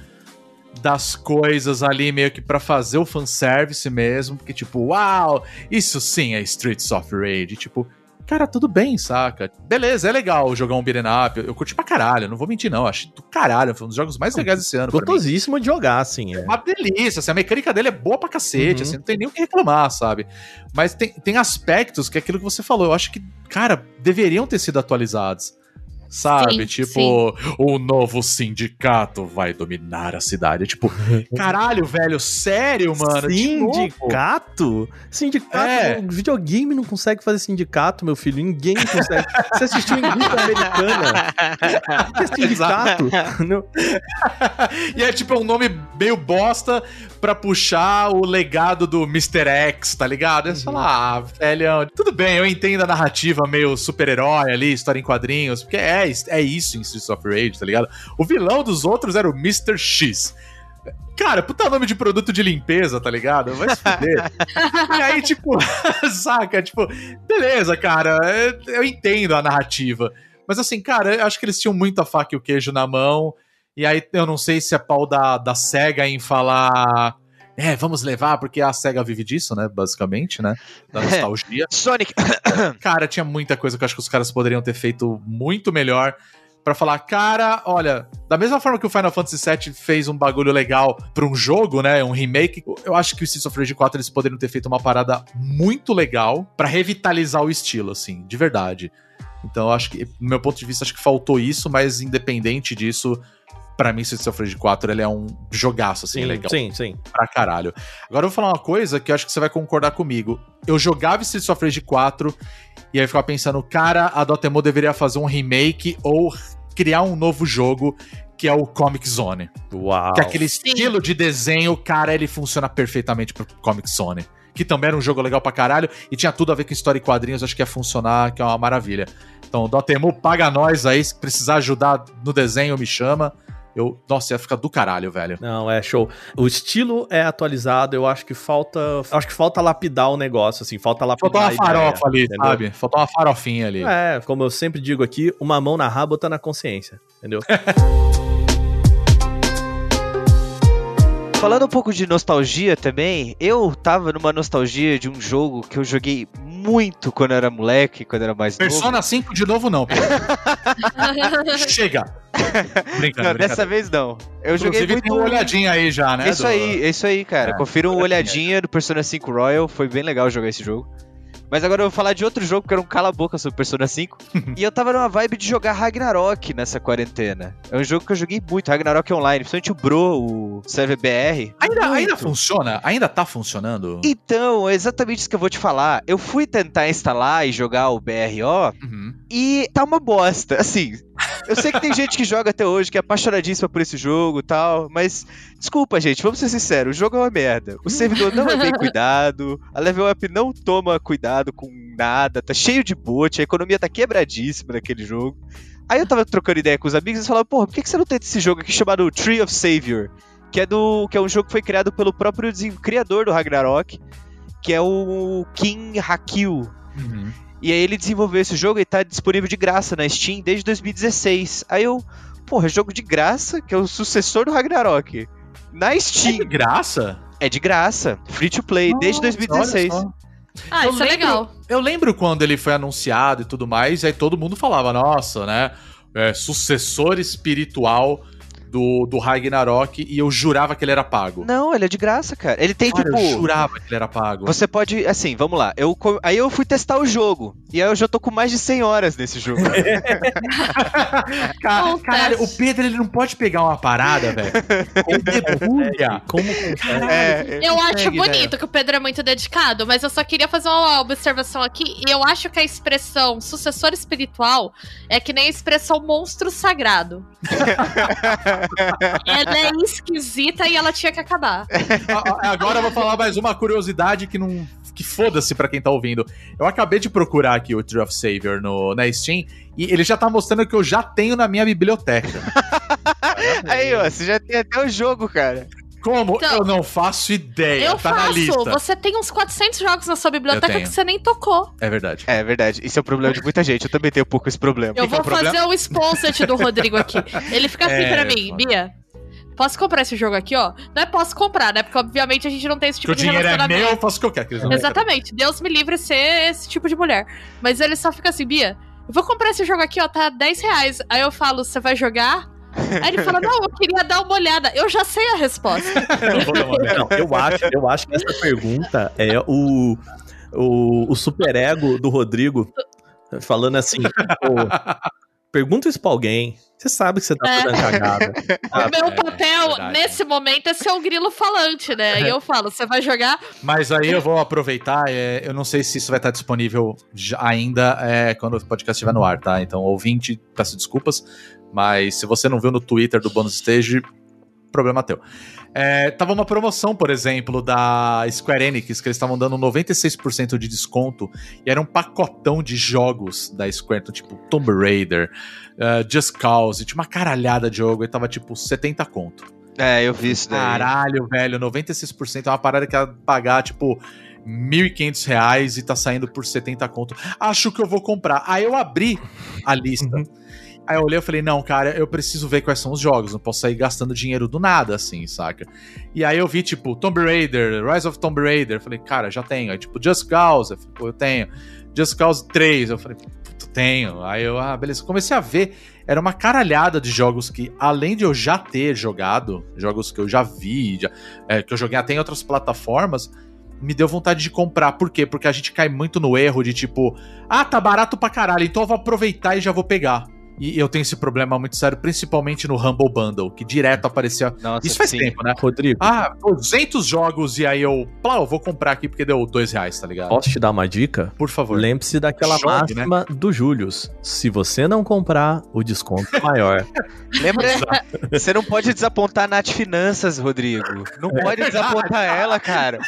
das coisas ali, meio que pra fazer o fanservice mesmo? Porque, tipo, uau, isso sim é Streets of Rage. Tipo, cara, tudo bem, saca? Beleza, é legal jogar um beat'em up. Eu, eu curti pra caralho, não vou mentir, não. Achei do caralho, foi um dos jogos mais legais desse ano. Gostosíssimo de jogar, assim. É. Uma delícia, assim, a mecânica dele é boa pra cacete, Uhum. assim, não tem nem o que reclamar, sabe? Mas tem, tem aspectos que é aquilo que você falou, eu acho que, cara, deveriam ter sido atualizados. Sabe? Sim, tipo, o novo sindicato vai dominar a cidade. Tipo, caralho, velho, sério, mano? Sindicato? Sindicato? É. O videogame não consegue fazer sindicato, meu filho. Ninguém consegue. Você assistiu indústria americana? Que é sindicato? E é tipo um nome meio bosta pra puxar o legado do Mr. X, tá ligado? Aí você fala, ah, velhão, tudo bem, eu entendo a narrativa meio super-herói ali, história em quadrinhos, porque é, é isso em Streets of Rage, tá ligado? O vilão dos outros era o Mr. X. Cara, puta nome de produto de limpeza, tá ligado? Vai se fuder. e aí, tipo, saca? Tipo, beleza, cara, eu- eu entendo a narrativa. Mas assim, cara, eu acho que eles tinham muito a faca e o queijo na mão. E aí eu não sei se é pau da, da SEGA em falar. É, vamos levar, porque a SEGA vive disso, né? Basicamente, né? Da nostalgia. Sonic. Cara, tinha muita coisa que eu acho que os caras poderiam ter feito muito melhor pra falar, cara, olha, da mesma forma que o Final Fantasy VII fez um bagulho legal pra um jogo, né, um remake, eu acho que o Streets of Rage 4 eles poderiam ter feito uma parada muito legal pra revitalizar o estilo, assim, de verdade. Então eu acho que, do meu ponto de vista, acho que faltou isso, mas independente disso, pra mim, Streets of Rage 4 ele é um jogaço, assim, Sim, legal sim, sim. pra caralho. Agora eu vou falar uma coisa que eu acho que você vai concordar comigo. Eu jogava Streets of Rage 4 e aí eu ficava pensando, cara, a Dotemu deveria fazer um remake ou criar um novo jogo que é o Comic Zone. Uau. Que é aquele estilo de desenho, cara, ele funciona perfeitamente pro Comic Zone. Que também era um jogo legal pra caralho e tinha tudo a ver com história e quadrinhos, acho que ia funcionar, que é uma maravilha. Então, Dotemu, paga nós aí, se precisar ajudar no desenho, me chama. Eu, nossa, ia ficar do caralho, velho. Não, é show. O estilo é atualizado, eu acho que falta. Acho que falta lapidar o negócio, assim, falta lapidar. Faltou uma farofa ali, entendeu? sabe? Faltou uma farofinha ali. É, como eu sempre digo aqui, uma mão na raba, outra na consciência, entendeu? Falando um pouco de nostalgia também, eu tava numa nostalgia de um jogo que eu joguei muito quando eu era moleque, quando eu era mais novo. Persona 5 de novo não. Chega. Brincando, Não, dessa vez não. Eu joguei Inclusive muito. tem uma olhadinha aí já, né? Isso do- aí, isso aí, cara. É, Confira uma olhadinha. olhadinha do Persona 5 Royal, foi bem legal jogar esse jogo. Mas agora eu vou falar de outro jogo que era um cala-boca sobre Persona 5. e eu tava numa vibe de jogar Ragnarok nessa quarentena. É um jogo que eu joguei muito, Ragnarok Online, principalmente o Bro, o server BR. Ainda, Muito. ainda funciona? Ainda tá funcionando? Então, é exatamente isso que eu vou te falar. Eu fui tentar instalar e jogar o BRO Uhum. e tá uma bosta. Assim, eu sei que tem gente que joga até hoje, que é apaixonadíssima por esse jogo e tal, mas desculpa, gente, vamos ser sinceros, o jogo é uma merda. O servidor não é bem cuidado, a level up não toma cuidado com nada, tá cheio de bot, a economia tá quebradíssima naquele jogo. Aí eu tava trocando ideia com os amigos e eles falaram, porra, por que, que você não tenta esse jogo aqui chamado Tree of Savior? Que é, do, que é um jogo que foi criado pelo próprio criador do Ragnarok, que é o Kim Hakil. Uhum. E aí ele desenvolveu esse jogo e tá disponível de graça na Steam desde 2016. Aí eu, porra, jogo de graça, que é o sucessor do Ragnarok. Na É Steam. de graça? É de graça. Free to play, desde Nossa, 2016. olha só. Ah, Eu isso é lembro- legal. Eu lembro quando ele foi anunciado e tudo mais, e aí todo mundo falava, nossa, né? É, sucessor espiritual do, do Ragnarok, e eu jurava que ele era pago. Não, ele é de graça, cara. Ele tem Cara, tipo. eu jurava que ele era pago. Você pode, assim, vamos lá. Eu, aí eu fui testar o jogo. E aí eu já tô com mais de 100 horas nesse jogo. Ca- Acontece. Caralho, o Pedro ele não pode pegar uma parada, velho. Ele debulha. Como consegue? é, Eu acho consegue, bonito que o Pedro é muito dedicado, mas eu só queria fazer uma observação aqui. E eu acho que a expressão sucessor espiritual é que nem a expressão monstro sagrado. ela é esquisita e ela tinha que acabar. Agora eu vou falar mais uma curiosidade que não. Que foda-se pra quem tá ouvindo. Eu acabei de procurar aqui o Tree of Savior no, na Steam e ele já tá mostrando que eu já tenho na minha biblioteca. aí, ó, você já tem até o jogo, cara. Como? Então, eu não faço ideia. eu tá na faço. lista. Você tem uns 400 jogos na sua biblioteca que você nem tocou. É verdade. É verdade. Isso é o problema de muita gente. Eu também tenho um pouco esse problema. Eu que é vou o problema? fazer o sponsored do Rodrigo aqui. Ele fica assim É, pra mim, foda. Bia. Posso comprar esse jogo aqui, ó? Não é posso comprar, né? Porque obviamente a gente não tem esse tipo o de dinheiro é relacionamento. meu, eu faço o que eu quero. que eles não Exatamente. Deus me livre ser esse tipo de mulher. Mas ele só fica assim, Bia, eu vou comprar esse jogo aqui, ó, tá 10 reais. Aí eu falo, você vai jogar? Aí ele fala, não, eu queria dar uma olhada. Eu já sei a resposta. Não, eu acho, eu acho que essa pergunta é o, o, o superego do Rodrigo falando assim, pergunta isso pra alguém. Você sabe que você tá É. fazendo cagada. o meu é, papel, verdade. nesse momento, é ser o grilo falante, né? Aí eu falo, você vai jogar? Mas aí eu vou aproveitar. é, eu não sei se isso vai estar disponível ainda é, quando o podcast estiver no ar, tá? Então, ouvinte, peço desculpas. Mas se você não viu no Twitter do Bônus Stage, problema teu. É, tava uma promoção, por exemplo, da Square Enix, que eles estavam dando 96% de desconto. E era um pacotão de jogos da Square, então, tipo Tomb Raider, eh, Just Cause, tinha uma caralhada de jogo. E tava tipo 70 conto. É, eu vi isso daí. Caralho, velho, 96% é uma parada que ia pagar, tipo, 1.500 reais e tá saindo por 70 conto. Acho que eu vou comprar. Aí eu abri a lista. Aí eu olhei e falei, não, cara, eu preciso ver quais são os jogos. Não posso sair gastando dinheiro do nada, assim, saca? E aí eu vi, tipo, Tomb Raider, Rise of Tomb Raider. Falei, cara, já tenho. Aí, tipo, Just Cause. Eu falei, pô, eu tenho. Just Cause 3. Eu falei, puta, tenho. Aí eu, ah, beleza. Comecei a ver. Era uma caralhada de jogos que, além de eu já ter jogado, jogos que eu já vi, já- é, que eu joguei até em outras plataformas, me deu vontade de comprar. Por quê? Porque a gente cai muito no erro de tipo, ah, tá barato pra caralho, então eu vou aproveitar e já vou pegar. E eu tenho esse problema muito sério, principalmente no Humble Bundle, que direto aparecia. Nossa, Isso faz sim. tempo, né? Rodrigo, Ah, 200 jogos e aí eu, plau, vou comprar aqui porque deu dois reais, tá ligado? posso te dar uma dica? Por favor. Lembre-se daquela Jogue, máxima do Julius. Se você não comprar, o desconto é maior. Lembra? Você não pode desapontar a Nath Finanças, Rodrigo. Não pode desapontar ela, cara.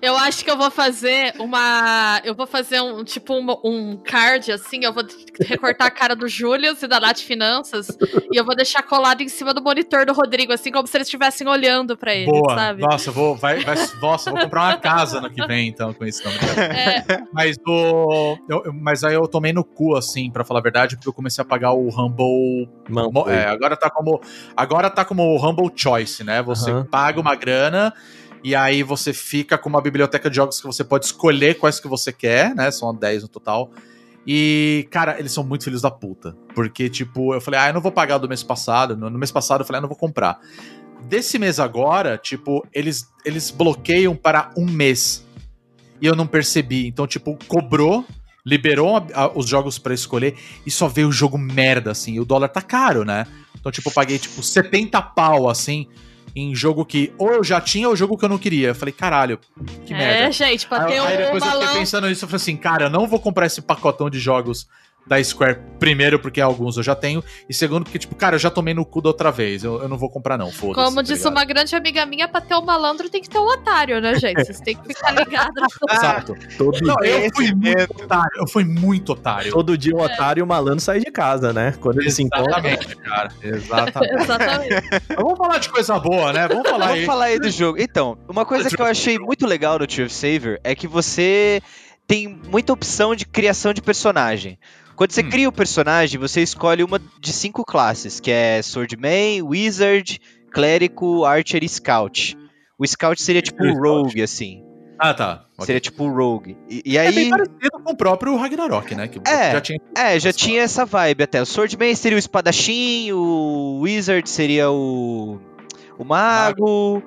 Eu acho que eu vou fazer uma. Eu vou fazer um tipo um, um card assim. Eu vou recortar a cara do Julius e da Nath Finanças e eu vou deixar colado em cima do monitor do Rodrigo, assim como se eles estivessem olhando pra ele, Boa. sabe? Nossa, vou, vai, vai, nossa, vou comprar uma casa no que vem, então, com isso. Não. É, Mas o. eu- mas aí eu tomei no cu, assim, pra falar a verdade, porque eu comecei a pagar o Humble. Mano, é, agora tá como. Agora tá como o Humble Choice, né? Você Aham. paga uma grana. E aí você fica com uma biblioteca de jogos que você pode escolher quais que você quer, né? São 10 no total. E, cara, eles são muito filhos da puta. Porque, tipo, eu falei, ah, eu não vou pagar do mês passado. No, mês passado eu falei, ah, não vou comprar. Desse mês agora, tipo, eles, eles bloqueiam para um mês. E eu não percebi. Então, tipo, cobrou, liberou a- a- os jogos pra escolher e só veio o jogo merda, assim. E o dólar tá caro, né? Então, tipo, eu paguei, tipo, 70 pau, assim, em jogo que ou eu já tinha ou jogo que eu não queria. Eu falei, caralho, que merda. é gente, pra Aí, ter aí um depois eu balão. fiquei pensando nisso, eu falei assim, cara, eu não vou comprar esse pacotão de jogos da Square, primeiro, porque alguns eu já tenho, e segundo, porque, tipo, cara, eu já tomei no cu da outra vez, eu, eu não vou comprar não, foda-se. Como tá disse ligado? uma grande amiga minha, pra ter o malandro tem que ter o otário, né, gente? Vocês têm que ficar ligados. Exato. todo, Não, eu fui muito otário, eu fui muito otário. todo dia um otário e um malandro sai de casa, né? Quando eles se encontram. Exatamente, cara. Exatamente. Exatamente. Mas vamos falar de coisa boa, né? Vamos falar Vamos aí. falar aí do jogo. Então, uma coisa que eu achei muito legal no Tree of Savior é que você tem muita opção de criação de personagem. Quando você Hum. cria o personagem, você escolhe uma de cinco classes, que é Swordman, Wizard, Clérigo, Archer e Scout. O Scout seria tipo o. Rogue, assim. Ah, tá. Ok. Seria tipo o Rogue. E, e É bem aí. parecido com o próprio Ragnarok, né? Que É. já tinha. É, já tinha essa vibe até. O Swordman seria o espadachim, o Wizard seria o. o mago.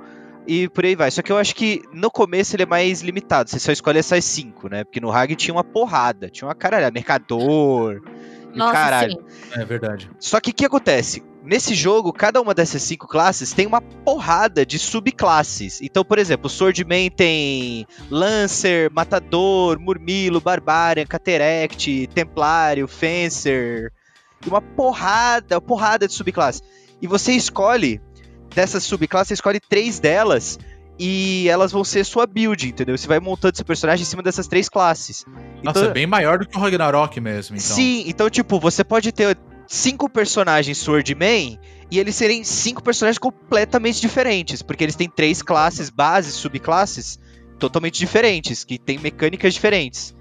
E por aí vai. Só que eu acho que no começo ele é mais limitado. Você só escolhe essas cinco, né? Porque no Hag tinha uma porrada. Tinha uma caralho, mercador. Nossa, caralho. sim. É verdade. Só que o que acontece? Nesse jogo, cada uma dessas cinco classes tem uma porrada de subclasses. Então, por exemplo, o Swordman tem Lancer, Matador, Murmilo, Barbarian, Cateract, Templário, Fencer. Uma porrada, uma porrada de subclasses. E você escolhe, dessas subclasses, você escolhe três delas. E elas vão ser sua build, entendeu? Você vai montando seu personagem em cima dessas três classes. Nossa, Então- é bem maior do que o Ragnarok mesmo, então. Sim, então, tipo, você pode ter cinco personagens Swordman e eles serem cinco personagens completamente diferentes, porque eles têm três classes, bases, subclasses totalmente diferentes, que têm mecânicas diferentes.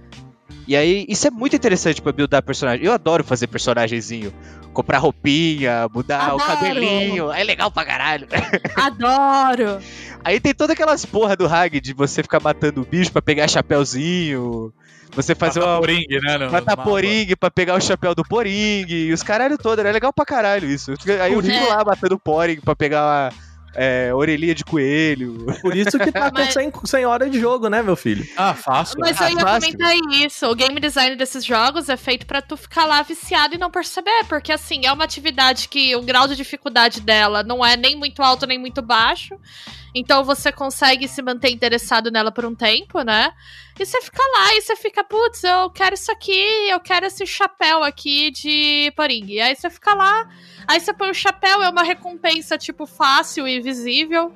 E aí, isso é muito interessante pra buildar personagem. Eu adoro fazer personagemzinho. Comprar roupinha, mudar o Adoro. cabelinho. É legal pra caralho. Adoro! Aí tem todas aquelas porra do Hag de você ficar matando o bicho pra pegar chapéuzinho. Você fazer Matar uma, Poring, né? no- Matar poringue pra pegar o chapéu do poringue e os caralho todo, era legal pra caralho isso. Aí eu Poringue. fico lá matando poringue pra pegar a é, orelhinha de coelho. Por isso que tá com Mas- 100, 100 horas de jogo, né, meu filho? Ah, fácil. Mas Ah, eu ia fácil. comentar isso. O game design desses jogos é feito pra tu ficar lá viciado e não perceber. Porque, assim, é uma atividade que o grau de dificuldade dela não é nem muito alto nem muito baixo. Então você consegue se manter interessado nela por um tempo, né? E você fica lá e você fica, putz, eu quero isso aqui, eu quero esse chapéu aqui de poringue. Aí você fica lá, aí você põe o chapéu, é uma recompensa, tipo, fácil e visível.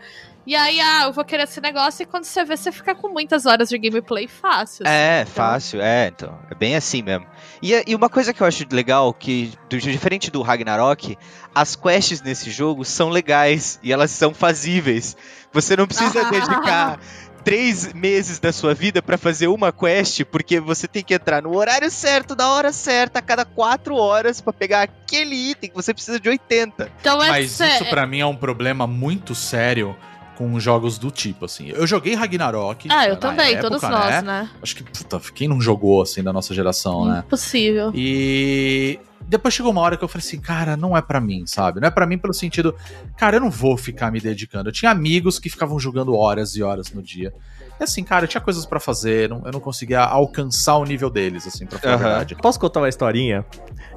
E aí, ah, eu vou querer esse negócio, e quando você vê, você fica com muitas horas de gameplay fácil. É, assim. fácil, é, então. É bem assim mesmo. E, e uma coisa que eu acho legal, que do- diferente do Ragnarok, as quests nesse jogo são legais e elas são fazíveis. Você não precisa dedicar três meses da sua vida pra fazer uma quest, porque você tem que entrar no horário certo, na hora certa, a cada quatro horas pra pegar aquele item que você precisa de 80. Então é Mas isso pra mim é um problema muito sério com jogos do tipo, assim. Eu joguei Ragnarok. Ah, eu também, época, todos nós, né? né? Acho que, puta, quem não jogou, assim, da nossa geração, né? Impossível. E depois chegou uma hora que eu falei assim, cara, não é pra mim, sabe? Não é pra mim pelo sentido, cara, eu não vou ficar me dedicando. Eu tinha amigos que ficavam jogando horas e horas no dia. E assim, cara, eu tinha coisas pra fazer, não- eu não conseguia alcançar o nível deles, assim, pra falar Aham. a verdade. Posso contar uma historinha?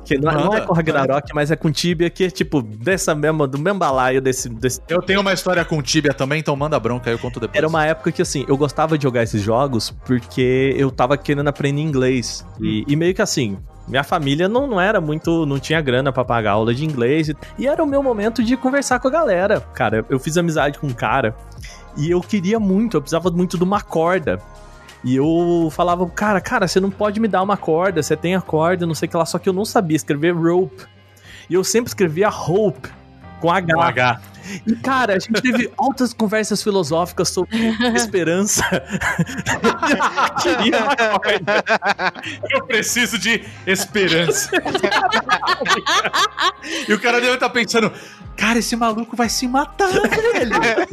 Que não, não é com Ragnarok, mas é com Tibia, que é tipo, dessa mesma, do mesmo balaio desse, desse Eu tenho uma história com Tibia também, então manda bronca aí, eu conto depois. Era uma época que, assim, eu gostava de jogar esses jogos porque eu tava querendo aprender inglês. E, e meio que assim, minha família não, não era muito. não tinha grana pra pagar aula de inglês. E, e era o meu momento de conversar com a galera. Cara, eu fiz amizade com um cara e eu queria muito, eu precisava muito de uma corda. E eu falava, cara, cara, você não pode me dar uma corda, você tem a corda, não sei o que lá, só que eu não sabia escrever rope. E eu sempre escrevia hope com H. Com H. E, cara, a gente teve altas conversas filosóficas sobre esperança. Queria uma corda. Eu preciso de esperança. e o cara deve estar pensando, cara, esse maluco vai se matar, velho.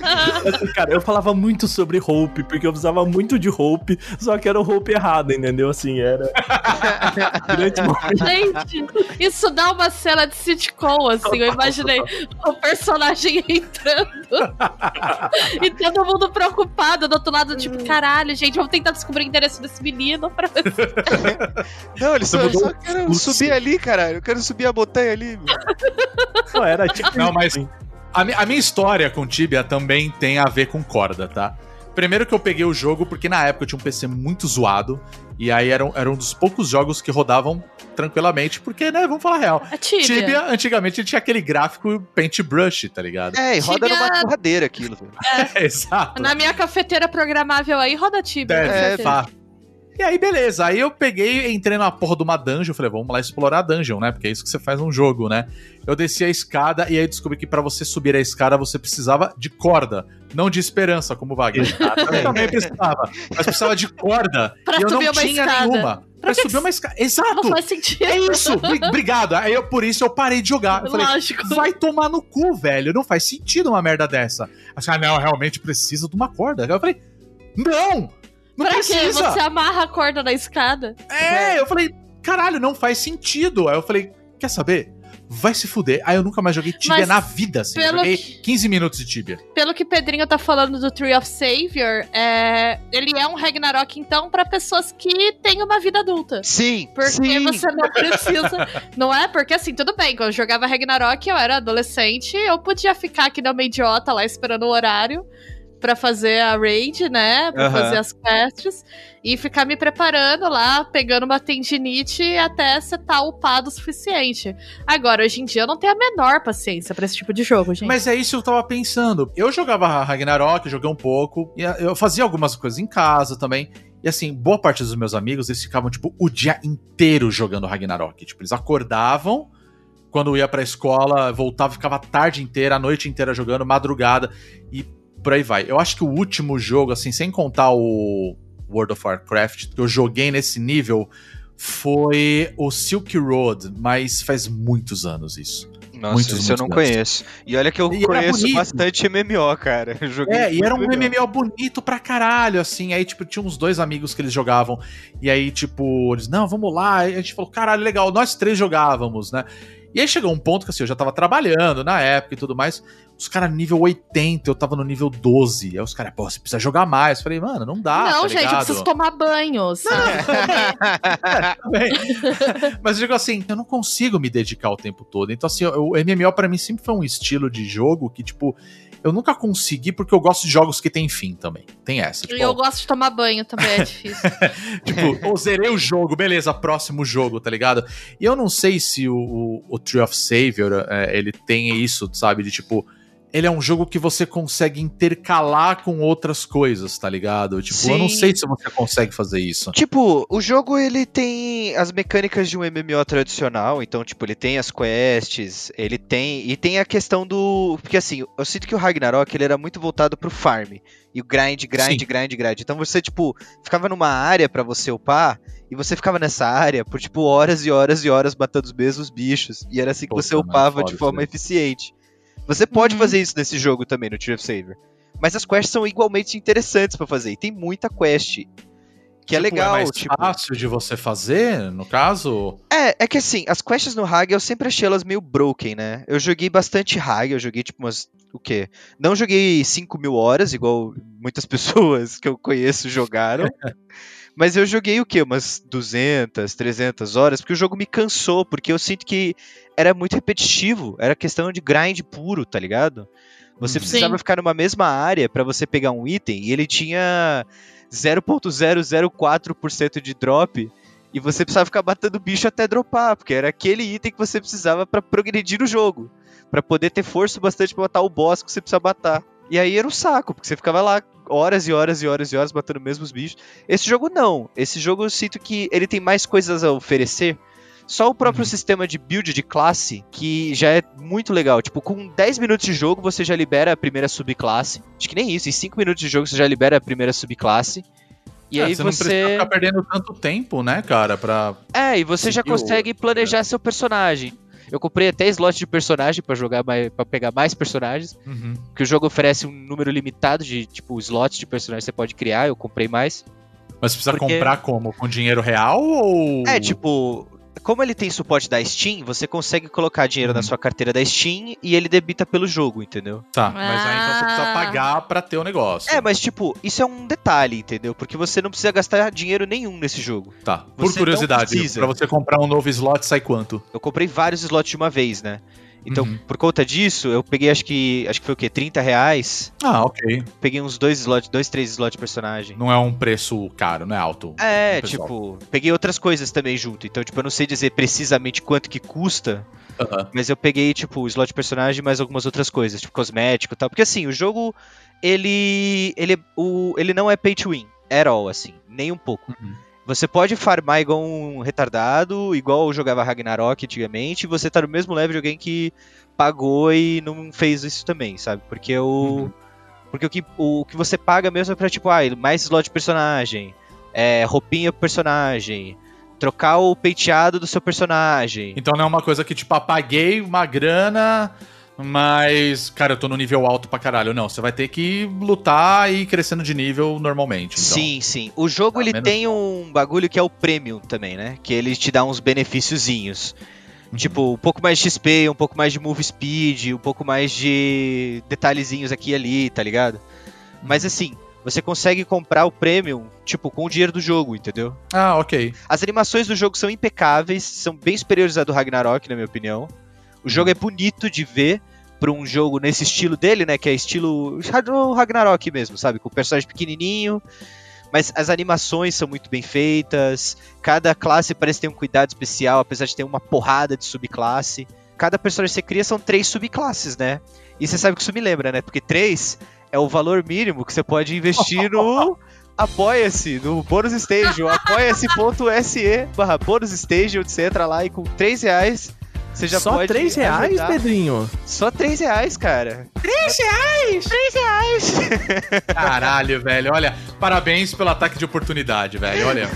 Assim, cara, eu falava muito sobre hope, porque eu precisava muito de hope, só que era o hope errado, entendeu? Assim, era. Gente, isso dá uma cena de sitcom, assim. Eu imaginei o personagem entrando e todo mundo preocupado do outro lado, tipo, caralho, gente, vamos tentar descobrir o endereço desse menino pra ver se Não, eles só, só subir ali, caralho. Eu quero subir a montanha ali. meu. Não, era tipo. Não, mas a, mi- a minha história com Tibia também tem a ver com corda, tá? Primeiro que eu peguei o jogo porque na época eu tinha um PC muito zoado. E aí era, um- era um dos poucos jogos que rodavam tranquilamente, porque, né, vamos falar a real. É Tibia. Tibia, antigamente, tinha aquele gráfico paintbrush, tá ligado? É, e roda Tibia- numa torradeira aquilo. velho. exato. Na minha cafeteira programável aí, roda Tibia. É, certeza. E aí, beleza. Aí eu peguei, entrei na porra de uma dungeon. Falei, vamos lá explorar a dungeon, né? Porque é isso que você faz num jogo, né? Eu desci a escada e aí descobri que pra você subir a escada você precisava de corda, não de esperança, como o Wagner. Eu também precisava. Mas precisava de corda. Pra e eu não uma tinha escada. nenhuma. Pra, que subir uma escada. Não Exato! faz sentido. É isso! Bri- Obrigado. Aí eu, por isso eu parei de jogar. Eu falei, Lógico. vai tomar no cu, velho. Não faz sentido uma merda dessa. Assim, ah, não, realmente precisa de uma corda. Eu falei, não! Não pra quê? precisa! Você amarra a corda na escada? É, eu falei, caralho, não faz sentido. Aí eu falei, quer saber? Vai se fuder. Aí eu nunca mais joguei Tibia Mas na vida, assim. pelo Joguei que- 15 minutos de Tibia. Pelo que Pedrinho tá falando do Tree of Savior, é... ele é um Ragnarok, então, pra pessoas que têm uma vida adulta. Sim, Porque sim. você não precisa. não é? Porque assim, tudo bem, quando eu jogava Ragnarok, eu era adolescente, eu podia ficar aqui na uma idiota lá esperando o horário pra fazer a raid, né? Pra Aham. fazer as quests. E ficar me preparando lá, pegando uma tendinite até você tá upado o suficiente. Agora, hoje em dia, eu não tenho a menor paciência pra esse tipo de jogo, gente. Mas é isso que eu tava pensando. Eu jogava Ragnarok, joguei um pouco. E eu fazia algumas coisas em casa também. E assim, boa parte dos meus amigos, eles ficavam, tipo, o dia inteiro jogando Ragnarok. Tipo, eles acordavam, quando ia pra escola, voltava, ficava a tarde inteira, a noite inteira jogando, madrugada, e por aí vai. Eu acho que o último jogo, assim, sem contar o World of Warcraft, que eu joguei nesse nível, foi o Silk Road, mas faz muitos anos isso. Nossa, Muitos, isso eu não muitos anos. conheço. E olha que eu E conheço bastante MMO, cara. Eu joguei É, e era um MMO bonito pra caralho, assim. Aí, tipo, tinha uns dois amigos que eles jogavam. E aí, tipo, eles, não, vamos lá. Aí a gente falou, caralho, legal. Nós três jogávamos, né? E aí chegou um ponto que, assim, eu já tava trabalhando na época e tudo mais. Os caras nível 80, eu tava no nível 12. Aí os caras, pô, você precisa jogar mais. Eu falei, mano, não dá, não, tá gente, eu ligado? preciso tomar banho. também. Mas eu digo assim, eu não consigo me dedicar o tempo todo. Então, assim, o MMO pra mim sempre foi um estilo de jogo que, tipo, eu nunca consegui porque eu gosto de jogos que tem fim também. Tem essa. E Tipo, eu gosto de tomar banho também, é difícil. tipo, eu zerei o jogo, beleza, próximo jogo, tá ligado? E eu não sei se o, o, o Tree of Savior, é, ele tem isso, sabe? De tipo, ele é um jogo que você consegue intercalar com outras coisas, tá ligado? Tipo, eu não Sim. sei se você consegue fazer isso. Tipo, o jogo ele tem as mecânicas de um MMO tradicional, então tipo, ele tem as quests, ele tem e tem a questão do, porque assim, eu sinto que o Ragnarok ele era muito voltado pro farm e o grind, grind, Sim. grind, grind. Então você tipo, ficava numa área pra você upar e você ficava nessa área por tipo horas e horas e horas matando os mesmos bichos e era assim que você upava de forma eficiente. Você pode Uhum. fazer isso nesse jogo também no Tree of Savior. Mas as quests são igualmente interessantes pra fazer. E tem muita quest. Que é Tipo, legal, mais tipo. fácil de você fazer, no caso. É, é que assim, as quests no Hag eu sempre achei elas meio broken, né? Eu joguei bastante Hag, eu joguei tipo umas. O quê? Não joguei 5 mil horas, igual muitas pessoas que eu conheço jogaram. Mas eu joguei o quê? Umas 200, 300 horas, porque o jogo me cansou, porque eu sinto que era muito repetitivo, era questão de grind puro, tá ligado? Você Uhum. precisava Sim. ficar numa mesma área pra você pegar um item e ele tinha 0.004% de drop e você precisava ficar matando bicho até dropar, porque era aquele item que você precisava pra progredir no jogo, Pra poder ter força bastante pra matar o boss que você precisa matar. E aí era um saco, porque você ficava lá horas e horas e horas e horas matando os mesmos bichos. Esse jogo não. Esse jogo eu sinto que ele tem mais coisas a oferecer. Só o próprio Uhum. sistema de build de classe, que já é muito legal. Tipo, com 10 minutos de jogo você já libera a primeira subclasse. Acho que nem isso, em 5 minutos de jogo você já libera a primeira subclasse. E É, aí você não precisa você. ficar perdendo tanto tempo, né, cara, pra. É, e você já consegue planejar seu personagem. Eu comprei até slot de personagem pra jogar mais, para pegar mais personagens, Uhum. que o jogo oferece um número limitado de tipo slots de personagens que você pode criar. Eu comprei mais. Mas precisa Porque- comprar como? Com dinheiro real ou. É, tipo, como ele tem suporte da Steam, você consegue colocar dinheiro na Uhum. sua carteira da Steam e ele debita pelo jogo, entendeu? Tá, mas aí então você precisa Ah. pagar pra ter o negócio. É, mas tipo, isso é um detalhe, entendeu? Porque você não precisa gastar dinheiro nenhum nesse jogo. Tá. Por Você curiosidade, pra você comprar um novo slot sai quanto? Eu comprei vários slots de uma vez, né? Então, Uhum. por conta disso, eu peguei acho que. Acho que foi o quê? 30 reais. Ah, ok. Peguei uns dois slots, dois, três slots de personagem. Não é um preço caro, não é alto. É, pessoal. tipo, peguei outras coisas também junto. Então, tipo, eu não sei dizer precisamente quanto que custa, Aham. mas eu peguei, tipo, o slot de personagem e mais algumas outras coisas, tipo cosmético e tal. Porque assim, o jogo, ele. Ele, o, ele não é pay to win, at all, assim, nem um pouco. Uhum. Você pode farmar igual um retardado, igual eu jogava Ragnarok antigamente, e você tá no mesmo level de alguém que pagou e não fez isso também, sabe? Porque o. Uhum. Porque o que, o que você paga mesmo é pra, tipo, ah, mais slot de personagem, é, roupinha pro personagem, trocar o penteado do seu personagem. Então não é uma coisa que, tipo, apaguei uma grana, mas, cara, eu tô no nível alto pra caralho. Não, você vai ter que lutar e ir crescendo de nível normalmente. Então. Sim, sim. O jogo Tá, ele menos- tem um bagulho que é o Premium também, né? Que ele te dá uns benefíciozinhos. Uhum. Tipo, um pouco mais de XP, um pouco mais de move speed, um pouco mais de detalhezinhos aqui e ali, tá ligado? Mas Uhum. assim, você consegue comprar o Premium, tipo, com o dinheiro do jogo, entendeu? Ah, ok. As animações do jogo são impecáveis, são bem superiores à do Ragnarok, na minha opinião. O jogo é bonito de ver pra um jogo nesse estilo dele, né? Que é estilo Ragnarok mesmo, sabe? Com o personagem pequenininho. Mas as animações são muito bem feitas. Cada classe parece ter um cuidado especial, apesar de ter uma porrada de subclasse. Cada personagem que você cria são três subclasses, né? E você sabe que isso me lembra, né? Porque três é o valor mínimo que você pode investir no Apoia-se, no bônus stage, apoia-se.se barra bônus stage, onde você entra lá e com 3 reais você já Só pode 3 reais, ajudar. Pedrinho? Só 3 reais, cara. 3 reais? 3 reais. Caralho, velho. Olha, parabéns pelo ataque de oportunidade, velho. Olha.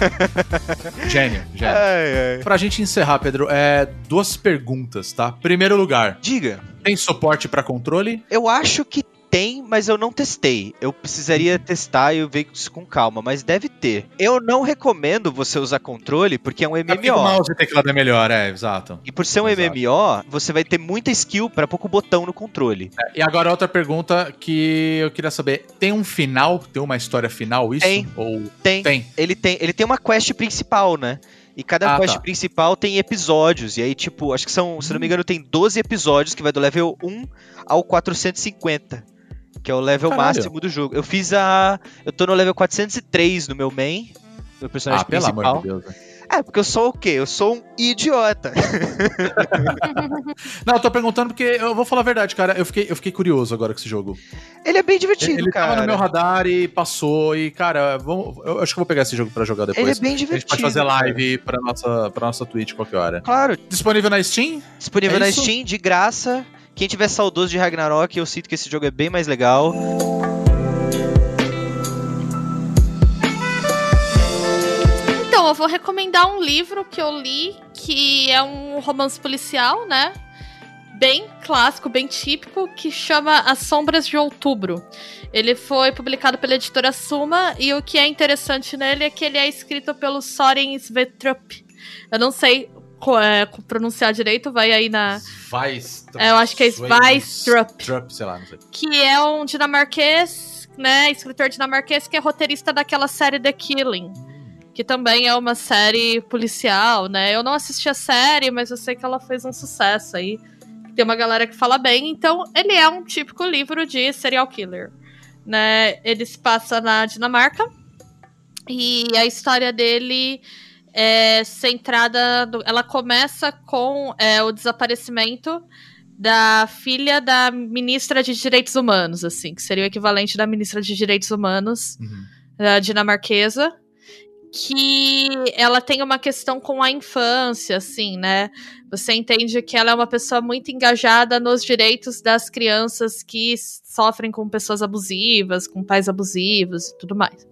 gênio, gênio. ai, ai. Pra gente encerrar, Pedro, é duas perguntas, tá? Primeiro lugar, Diga, tem suporte pra controle? eu acho que tem, mas eu não testei. Eu precisaria testar e ver isso com calma, mas deve ter. Eu não recomendo você usar controle porque é um É porque o MMO. mouse e teclado é melhor, é, exato. E por ser um Exato. MMO, você vai ter muita skill pra pouco botão no controle. É, E agora outra pergunta que eu queria saber: tem um final? Tem uma história final isso? Tem. Ou Tem. tem? Ele tem, ele tem uma quest principal, né? E cada Ah, quest tá. principal tem episódios. E aí, tipo, acho que são, se não me engano, tem 12 episódios que vai do level 1 ao 450. Que é o level Caralho. máximo do jogo. Eu fiz a. Eu tô no level 403 no meu main. Meu personagem Ah, pelo principal. amor de Deus. né? É, porque eu sou o quê? Eu sou um idiota. Não, eu tô perguntando porque eu vou falar a verdade, cara. Eu fiquei, eu fiquei curioso agora com esse jogo. Ele é bem divertido, Ele cara. tava no meu radar e passou. E, cara, vamos, eu acho que eu vou pegar esse jogo pra jogar Ele depois. é bem a gente divertido. pode fazer live pra nossa, pra nossa Twitch qualquer hora. Claro, Disponível na Steam? disponível É na isso? Steam, de graça. Quem tiver saudoso de Ragnarok, eu sinto que esse jogo é bem mais legal. Então, eu vou recomendar um livro que eu li, que é um romance policial, né? Bem clássico, bem típico, que chama As Sombras de Outubro. Ele foi publicado pela editora Suma, e o que é interessante nele é que ele é escrito pelo Soren Svetrup. Eu não sei é, pronunciar direito, vai aí na. É, eu acho que é Weistrup. Trup, sei lá, não sei. Que é um dinamarquês, né? Escritor dinamarquês que é roteirista daquela série The Killing. Que também é uma série policial, né? Eu não assisti a série, mas eu sei que ela fez um sucesso aí. Tem uma galera que fala bem. Então, ele é um típico livro de serial killer. Né? Ele se passa na Dinamarca. E a história dele é centrada. no- ela começa com é, o desaparecimento da filha da ministra de Direitos Humanos, assim, que seria o equivalente da ministra de Direitos Humanos Uhum. da dinamarquesa, que ela tem uma questão com a infância, assim, né? Você entende que ela é uma pessoa muito engajada nos direitos das crianças que sofrem com pessoas abusivas, com pais abusivos e tudo mais.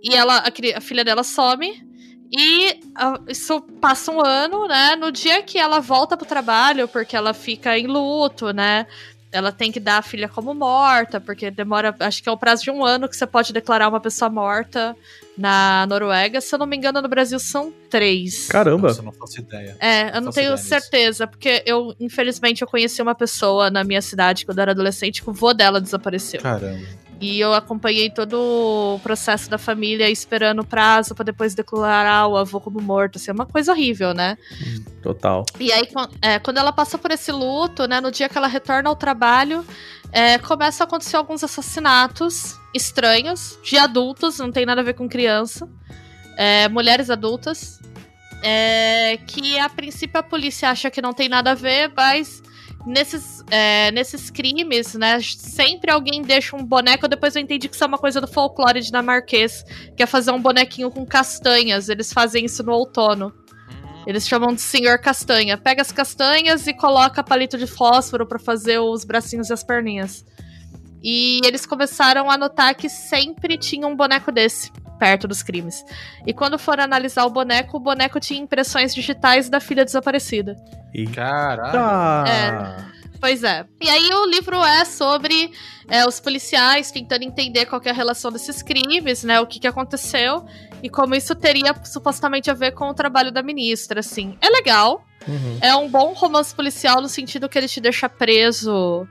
E ela, a, a filha dela some. E ah, isso passa um ano, né? No dia que ela volta pro trabalho, porque ela fica em luto, né? Ela tem que dar a filha como morta, porque demora, acho que é o prazo de um ano que você pode declarar uma pessoa morta na Noruega. Se eu não me engano, no Brasil são três. Caramba. Nossa, eu não faço ideia. É, eu não faço tenho certeza, porque eu, infelizmente, eu conheci uma pessoa na minha cidade quando eu era adolescente que o vô dela desapareceu. Caramba. E eu acompanhei todo o processo da família esperando o prazo pra depois declarar o avô como morto. Assim, é uma coisa horrível, né? Total. E aí, é, quando ela passa por esse luto, né, no dia que ela retorna ao trabalho, é, começam a acontecer alguns assassinatos estranhos de adultos, não tem nada a ver com criança, é, mulheres adultas, é, que a princípio a polícia acha que não tem nada a ver, mas nesses, é, nesses crimes, né, sempre alguém deixa um boneco. Depois eu entendi que isso é uma coisa do folclore dinamarquês, que é fazer um bonequinho com castanhas. Eles fazem isso no outono. Eles chamam de Senhor Castanha. Pega as castanhas e coloca palito de fósforo para fazer os bracinhos e as perninhas. E eles começaram a notar que sempre tinha um boneco desse perto dos crimes. E quando foram analisar o boneco, o boneco tinha impressões digitais da filha desaparecida. E... Caralho. Tá. Pois é. E aí o livro é sobre é, os policiais tentando entender qual que é a relação desses crimes, né? O que, que aconteceu e como isso teria supostamente a ver com o trabalho da ministra, assim. É legal. Uhum. É um bom romance policial no sentido que ele te deixa preso.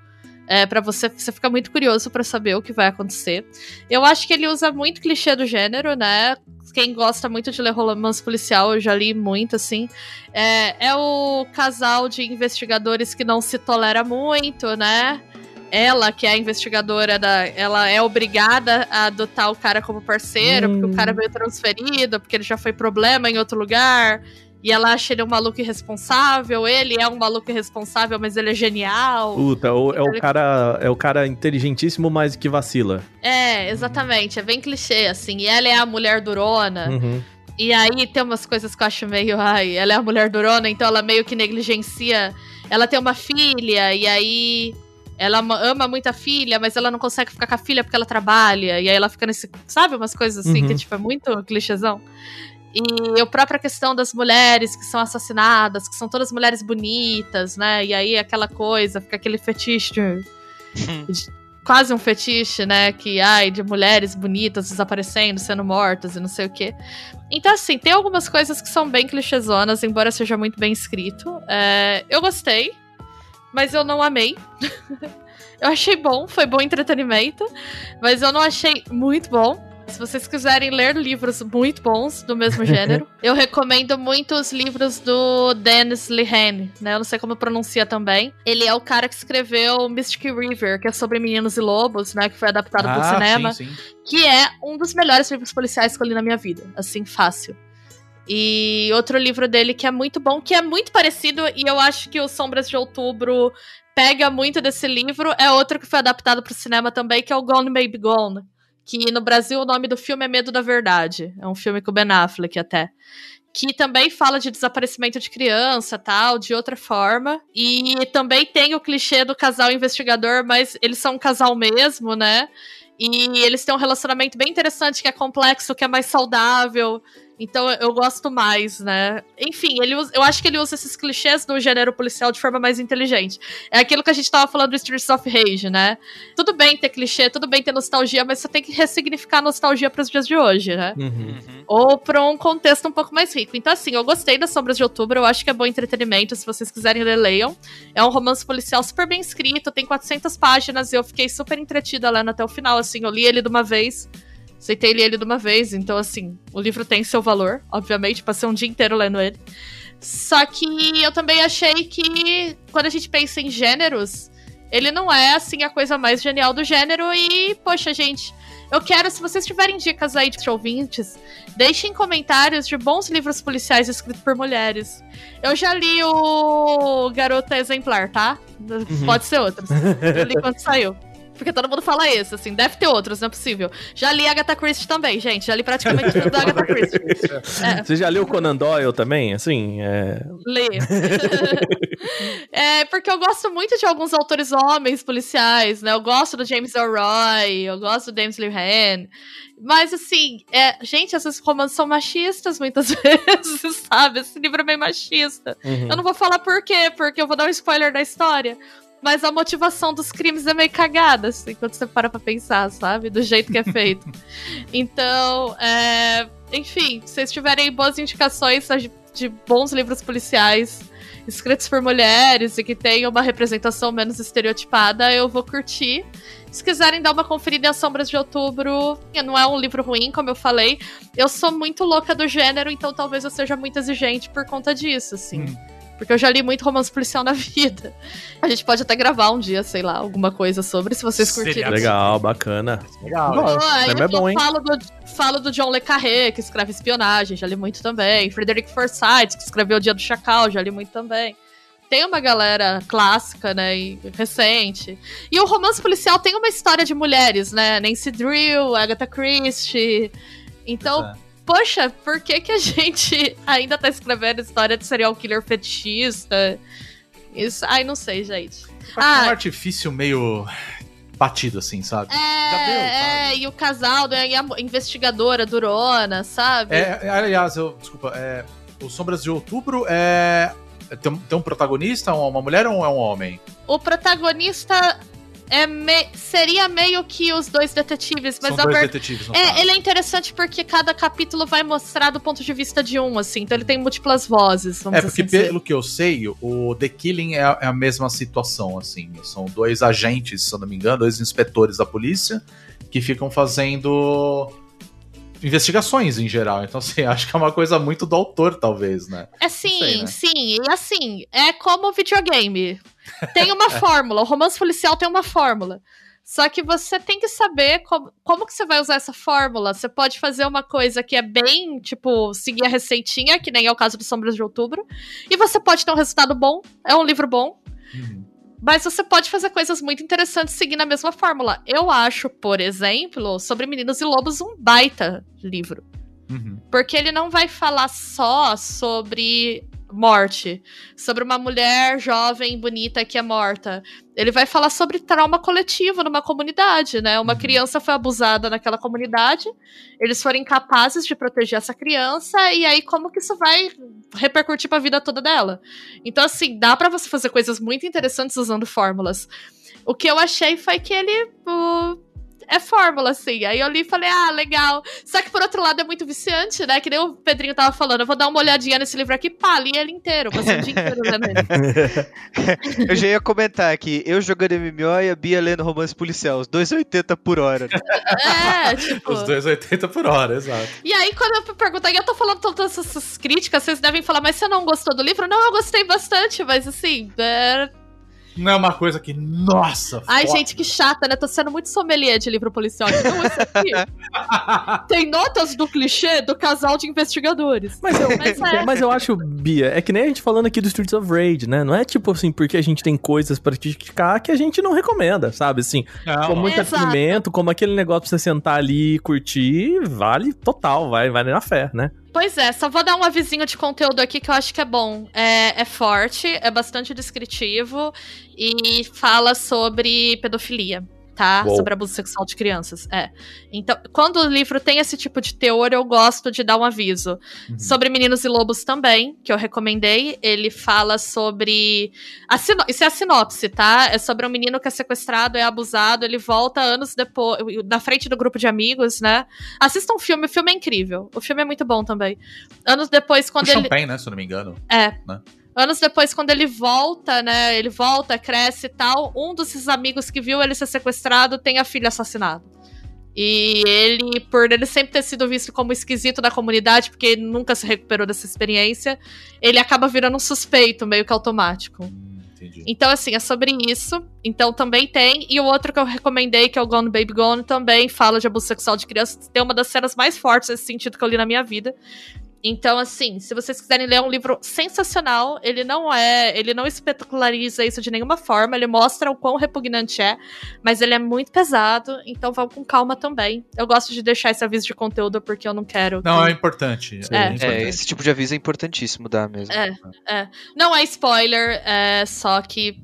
É, para você, você fica muito curioso pra saber o que vai acontecer. Eu acho que ele usa muito clichê do gênero, né? Quem gosta muito de ler romance policial, eu já li muito, assim. É, é o casal de investigadores que não se tolera muito, né? Ela, que é a investigadora da. Ela é obrigada a adotar o cara como parceiro, porque o cara veio transferido, porque ele já foi problema em outro lugar. E ela acha ele um maluco irresponsável. Ele é um maluco irresponsável, mas ele é genial. Puta, o- é o Ele- cara, é o cara inteligentíssimo, mas que vacila. É, exatamente. É bem clichê, assim. E ela é a mulher durona. Uhum. E aí tem umas coisas que eu acho meio. Ai, ela é a mulher durona, então ela meio que negligencia. Ela tem uma filha, e aí. Ela ama- ama muito a filha, mas ela não consegue ficar com a filha porque ela trabalha. E aí ela fica nesse. Sabe? Umas coisas assim Uhum. que, tipo, é muito clichêzão. E a própria questão das mulheres que são assassinadas, que são todas mulheres bonitas, né? E aí aquela coisa, fica aquele fetiche. de- quase um fetiche, né? Que, ai, de mulheres bonitas desaparecendo, sendo mortas e não sei o quê. Então, assim, tem algumas coisas que são bem clichêzonas, embora seja muito bem escrito. É, eu gostei, mas eu não amei. eu achei bom, foi bom entretenimento, mas eu não achei muito bom. Se vocês quiserem ler livros muito bons do mesmo gênero, eu recomendo muito os livros do Dennis Lehane, né? Eu não sei como pronuncia também. Ele é o cara que escreveu Mystic River, que é sobre meninos e lobos, né? Que foi adaptado pro Ah, cinema sim, sim. que é um dos melhores livros policiais que eu li na minha vida, assim, fácil. E outro livro dele que é muito bom, que é muito parecido, e eu acho que o Sombras de Outubro pega muito desse livro, é outro que foi adaptado pro cinema também, que é o Gone Baby Gone. Que no Brasil o nome do filme é Medo da Verdade. É um filme com o Ben Affleck até. Que também fala de desaparecimento de criança, tal, de outra forma. E também tem o clichê do casal investigador, mas eles são um casal mesmo, né? E eles têm um relacionamento bem interessante, que é complexo, que é mais saudável. Então eu gosto mais, né? Enfim, ele usa- eu acho que ele usa esses clichês do gênero policial de forma mais inteligente. É aquilo que a gente tava falando do Streets of Rage, né? Tudo bem ter clichê, tudo bem ter nostalgia, mas você tem que ressignificar a nostalgia pros dias de hoje, né? Uhum. ou para um contexto um pouco mais rico. Então, assim, eu gostei das Sombras de Outubro, eu acho que é bom entretenimento, se vocês quiserem ler, leiam. É um romance policial super bem escrito, tem 400 páginas e eu fiquei super entretida lendo até o final, assim, eu li ele de uma vez, aceitei ler ele de uma vez, então, assim, o livro tem seu valor, obviamente, passei um dia inteiro lendo ele. Só que eu também achei que, quando a gente pensa em gêneros, ele não é, assim, a coisa mais genial do gênero e, poxa, gente... Eu quero, se vocês tiverem dicas aí de ouvintes, Deixem comentários de bons livros policiais escritos por mulheres. Eu já li o Garota Exemplar, tá? Pode ser outros. Eu li quando saiu. Porque todo mundo fala isso, assim, deve ter outros, não é possível. Já li Agatha Christie também, gente. Já li praticamente tudo da Agatha Christie. É. Você já leu Conan Doyle também? Assim, é... Lê. é, porque eu gosto muito de alguns autores homens policiais, né? Eu gosto do James Elroy, eu gosto do James Lehane. Mas, assim, é, gente, esses romances são machistas muitas vezes, sabe? Esse livro é bem machista. Uhum. Eu não vou falar por quê, porque eu vou dar um spoiler da história. Mas a motivação dos crimes é meio cagada, assim, quando você para pra pensar, sabe? Do jeito que é feito. então, é, enfim, se vocês tiverem boas indicações de, bons livros policiais escritos por mulheres e que tenham uma representação menos estereotipada, eu vou curtir. Se quiserem dar uma conferida em As Sombras de Outubro, não é um livro ruim, como eu falei. Eu sou muito louca do gênero, então talvez eu seja muito exigente por conta disso, assim. Porque eu já li muito romance policial na vida. A gente pode até gravar um dia, sei lá, alguma coisa sobre, se vocês Seria curtirem. Legal, bacana. Legal. Pô, aí é bom, eu hein? falo do, falo do John Le Carré, que escreve espionagem, já li muito também. Frederick Forsyth, que escreveu O Dia do Chacal, já li muito também. tem uma galera clássica, né, e recente. E o romance policial tem uma história de mulheres, né? Nancy Drew, Agatha Christie. Então, É. poxa, por que que a gente ainda tá escrevendo história de serial killer fetichista? Isso, ai, não sei, gente. É um Ah, artifício meio batido, assim, sabe? É, é, e o casal, né, e a investigadora durona, sabe? É, é, aliás, eu. Desculpa, é. O Sombras de Outubro é. Tem, um- tem um protagonista, uma uma mulher ou é um homem? O protagonista é me- seria meio que os dois detetives, mas São dois ver- detetives, É, caso. ele é interessante porque cada capítulo vai mostrar do ponto de vista de um, assim. Então ele tem múltiplas vozes, vamos É, porque assim dizer. pelo que eu sei, o The Killing é a, é a mesma situação, assim. São dois agentes, se eu não me engano, dois inspetores da polícia que ficam fazendo investigações em geral. Então, assim, acho que é uma coisa muito do autor, talvez, né? É sim, sei, né? sim. E assim, é como videogame. Tem uma fórmula. O romance policial tem uma fórmula. Só que você tem que saber como, como que você vai usar essa fórmula. Você pode fazer uma coisa que é bem, tipo, seguir a receitinha, que nem é o caso do Sombras de Outubro. E você pode ter um resultado bom. É um livro bom. Mas você pode fazer coisas muito interessantes seguindo a mesma fórmula. Eu acho, por exemplo, sobre Meninos e Lobos um baita livro. Uhum. Porque ele não vai falar só sobre morte, sobre uma mulher jovem, bonita que é morta. Ele vai falar sobre trauma coletivo numa comunidade, né? Uma Uhum. criança foi abusada naquela comunidade, eles foram incapazes de proteger essa criança, e aí como que isso vai repercutir pra vida toda dela? Então, assim, dá pra você fazer coisas muito interessantes usando fórmulas. O que eu achei foi que ele. uh, é fórmula, assim. Aí eu li e falei, ah, legal. Só que por outro lado é muito viciante, né? Que nem o Pedrinho tava falando. Eu vou dar uma olhadinha nesse livro aqui, pá, li ele inteiro. Passei o dia inteiro lendo ele. Eu já ia comentar aqui, eu jogando MMO e a Bia lendo romance policial, os 2,80 por hora. É, tipo. Os dois 80 por hora, exato. E aí, quando eu perguntei, eu tô falando todas essas críticas, vocês devem falar, mas você não gostou do livro? Não, eu gostei bastante, mas assim. é- Não é uma coisa que, nossa, Ai, foda. gente, que chata, né? Tô sendo muito sommelier de livro policial. Não, isso aqui. Tem notas do clichê do casal de investigadores. Mas eu, Mas é. mas eu acho, Bia, é que nem a gente falando aqui do Streets of Rage, né? Não é tipo assim, porque a gente tem coisas pra criticar que a gente não recomenda, sabe? Assim, Não, com muito alimento, como aquele negócio pra você sentar ali e curtir, vale total, vai, vai na fé, né? Pois é, só vou dar um avisinho de conteúdo aqui que eu acho que é bom. É, é forte, é bastante descritivo e fala sobre pedofilia. Tá? Uou. Sobre abuso sexual de crianças. É. Então, quando o livro tem esse tipo de teor, eu gosto de dar um aviso. Uhum. Sobre Meninos e Lobos também, que eu recomendei. Ele fala sobre. A sino... Isso é a sinopse, tá? É sobre um menino que é sequestrado, é abusado, ele volta anos depois, na frente do grupo de amigos, né? Assista um filme, o filme é incrível. O filme é muito bom também. Anos depois, O quando ele. Champagne, né, se eu não me engano. É. Né? Anos depois, quando ele volta, né? Ele volta, cresce e tal. Um dos seus amigos que viu ele ser sequestrado tem a filha assassinada. E ele, por ele sempre ter sido visto como esquisito da comunidade, porque ele nunca se recuperou dessa experiência, ele acaba virando um suspeito, meio que automático. Hum, entendi. Então, assim, é sobre isso. Então, também tem. E o outro que eu recomendei, que é o Gone Baby Gone, também fala de abuso sexual de crianças. Tem uma das cenas mais fortes nesse sentido que eu li na minha vida. Então, assim, se vocês quiserem ler é um livro sensacional, ele não é. Ele não espetaculariza isso de nenhuma forma, ele mostra o quão repugnante é, mas ele é muito pesado, então vão com calma também. Eu gosto de deixar esse aviso de conteúdo porque eu não quero. Não, que- é importante. É. É, importante. É, esse tipo de aviso é importantíssimo dar mesmo. É. Não é spoiler, é só que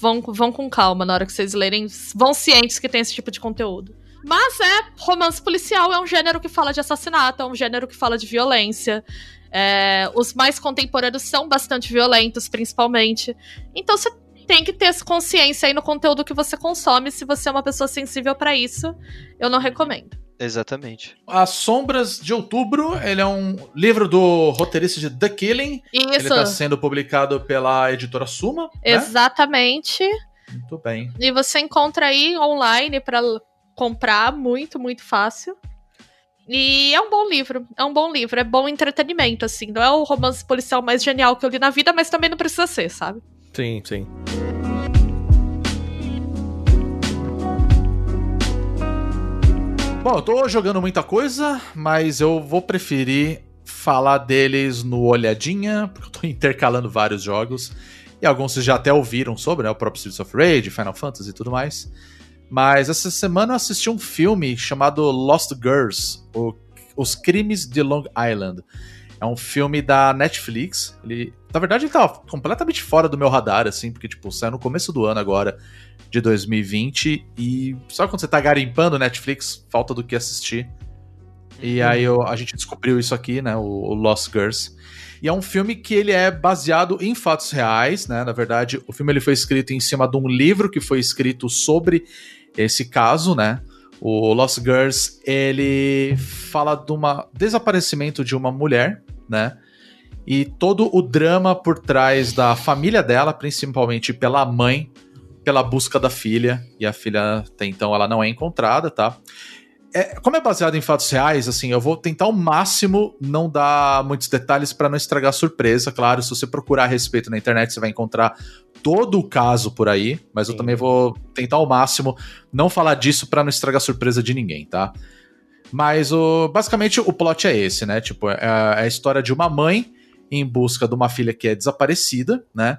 vão, vão com calma na hora que vocês lerem. Vão cientes que tem esse tipo de conteúdo. Mas é, romance policial é um gênero que fala de assassinato, é um gênero que fala de violência. É, os mais contemporâneos são bastante violentos, principalmente. Então você tem que ter essa consciência aí no conteúdo que você consome. Se você é uma pessoa sensível pra isso, eu não recomendo. Exatamente. As Sombras de Outubro, ele é um livro do roteirista de The Killing. Ele Isso, está sendo publicado pela editora Suma. Né? exatamente. Muito bem. E você encontra aí online pra l- comprar muito, muito fácil. E é um bom livro, é um bom livro, é bom entretenimento, assim. Não é o romance policial mais genial que eu li na vida, mas também não precisa ser, sabe? Sim, sim. Bom, eu tô jogando muita coisa, mas eu vou preferir falar deles no Olhadinha, porque eu tô intercalando vários jogos. E alguns vocês já até ouviram sobre, né? O próprio Streets of Rage, Final Fantasy e tudo mais. Mas essa semana eu assisti um filme chamado Lost Girls, o- Os Crimes de Long Island. É um filme da Netflix. Ele, na verdade, ele tava completamente fora do meu radar, assim, porque, tipo, saiu no começo do ano agora, de 2020. E só quando você tá garimpando Netflix, falta do que assistir. E aí eu- a gente descobriu isso aqui, né? O, o Lost Girls. E é um filme que ele é baseado em fatos reais, né? Na verdade, o filme ele foi escrito em cima de um livro que foi escrito sobre esse caso, né? O Lost Girls, ele fala de um desaparecimento de uma mulher, né? E todo o drama por trás da família dela, principalmente pela mãe, pela busca da filha. E a filha, até então, ela não é encontrada, tá? É, como é baseado em fatos reais, assim, eu vou tentar ao máximo não dar muitos detalhes para não estragar a surpresa. Claro, se você procurar a respeito na internet, você vai encontrar todo o caso por aí, mas eu Sim. também vou tentar ao máximo não falar disso para não estragar a surpresa de ninguém, tá? Mas o, basicamente o plot é esse, né? Tipo, é a, é a história de uma mãe em busca de uma filha que é desaparecida, né?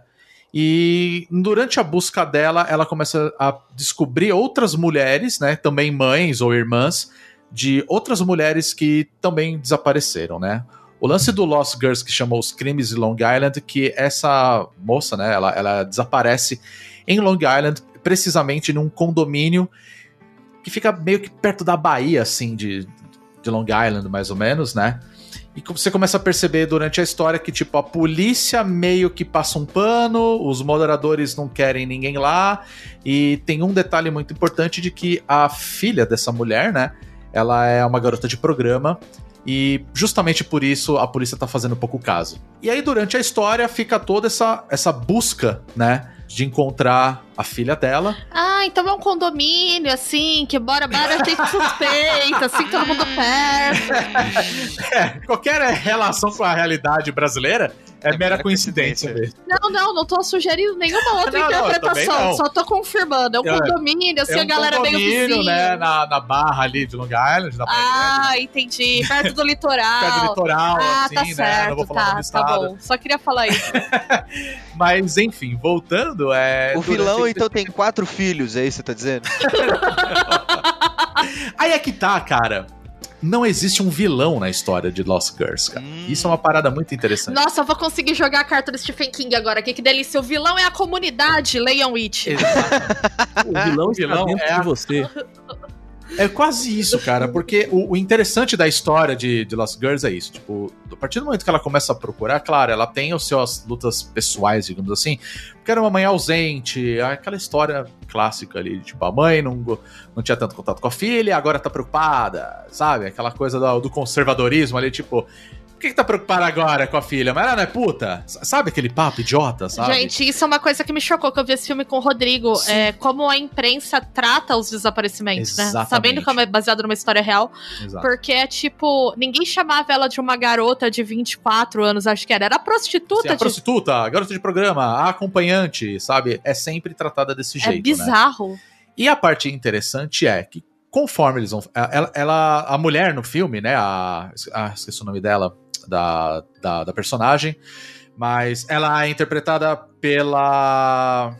E durante a busca dela, ela começa a descobrir outras mulheres, né? Também mães ou irmãs de outras mulheres que também desapareceram, né? O lance do Lost Girls que chamou os crimes de Long Island, que essa moça, né? Ela, ela desaparece em Long Island, precisamente num condomínio que fica meio que perto da Bahia, assim, de, de Long Island, mais ou menos, né? E você começa a perceber durante a história que, tipo, a polícia meio que passa um pano, os moderadores não querem ninguém lá, e tem um detalhe muito importante de que a filha dessa mulher, né? Ela é uma garota de programa, e justamente por isso a polícia tá fazendo pouco caso. E aí, durante a história, fica toda essa, essa busca, né? De encontrar a filha dela. Ah, então é um condomínio, assim, que bora, bora tem suspeita, assim, todo mundo perto. É, qualquer relação com a realidade brasileira é, mera mera coincidência. mesmo. Não, não, não tô sugerindo nenhuma outra Não, interpretação, não. só tô confirmando. É um É, condomínio, assim, é a um galera meio condomínio, vizinho. né, na, na barra ali de Long Island, na Praia Grande, Ah, entendi. Perto do litoral. perto do litoral, Ah, assim, tá né? certo, Não vou falar tá, tá bom. Só queria falar isso. Mas, enfim, voltando, é. O vilão, então, tem quatro filhos, é isso que você tá dizendo? Aí é que tá, cara. Não existe um vilão na história de Lost Girls, cara. Hum. Isso é uma parada muito interessante. Nossa, eu vou conseguir jogar a carta do Stephen King agora. Que, que delícia. O vilão é a comunidade, leiam It. O vilão, O vilão está dentro é de você. É quase isso, cara, porque o, o interessante da história de, de Lost Girls é isso. Tipo, a partir do momento que ela começa a procurar, claro, ela tem as suas lutas pessoais, digamos assim, porque era uma mãe ausente, aquela história clássica ali, tipo, a mãe não, não tinha tanto contato com a filha, agora tá preocupada, sabe? Aquela coisa do, do conservadorismo ali, tipo, por que, que tá preocupada agora com a filha? Mas ela não é puta? Sabe aquele papo idiota, sabe? Gente, isso é uma coisa que me chocou que eu vi esse filme com o Rodrigo. Sim. É, como a imprensa trata os desaparecimentos, né? Exatamente. Sabendo que é baseado numa história real. Exato. Porque é tipo, ninguém chamava ela de uma garota de 24 anos, acho que era. Era Sim, prostituta a de. prostituta, a garota de programa, a acompanhante, sabe? É sempre tratada desse É jeito, né? bizarro. E a parte interessante é que conforme eles vão. Ela, ela- a mulher no filme, né? A, ah, esqueci o nome dela, da, da, da personagem. Mas ela é interpretada pela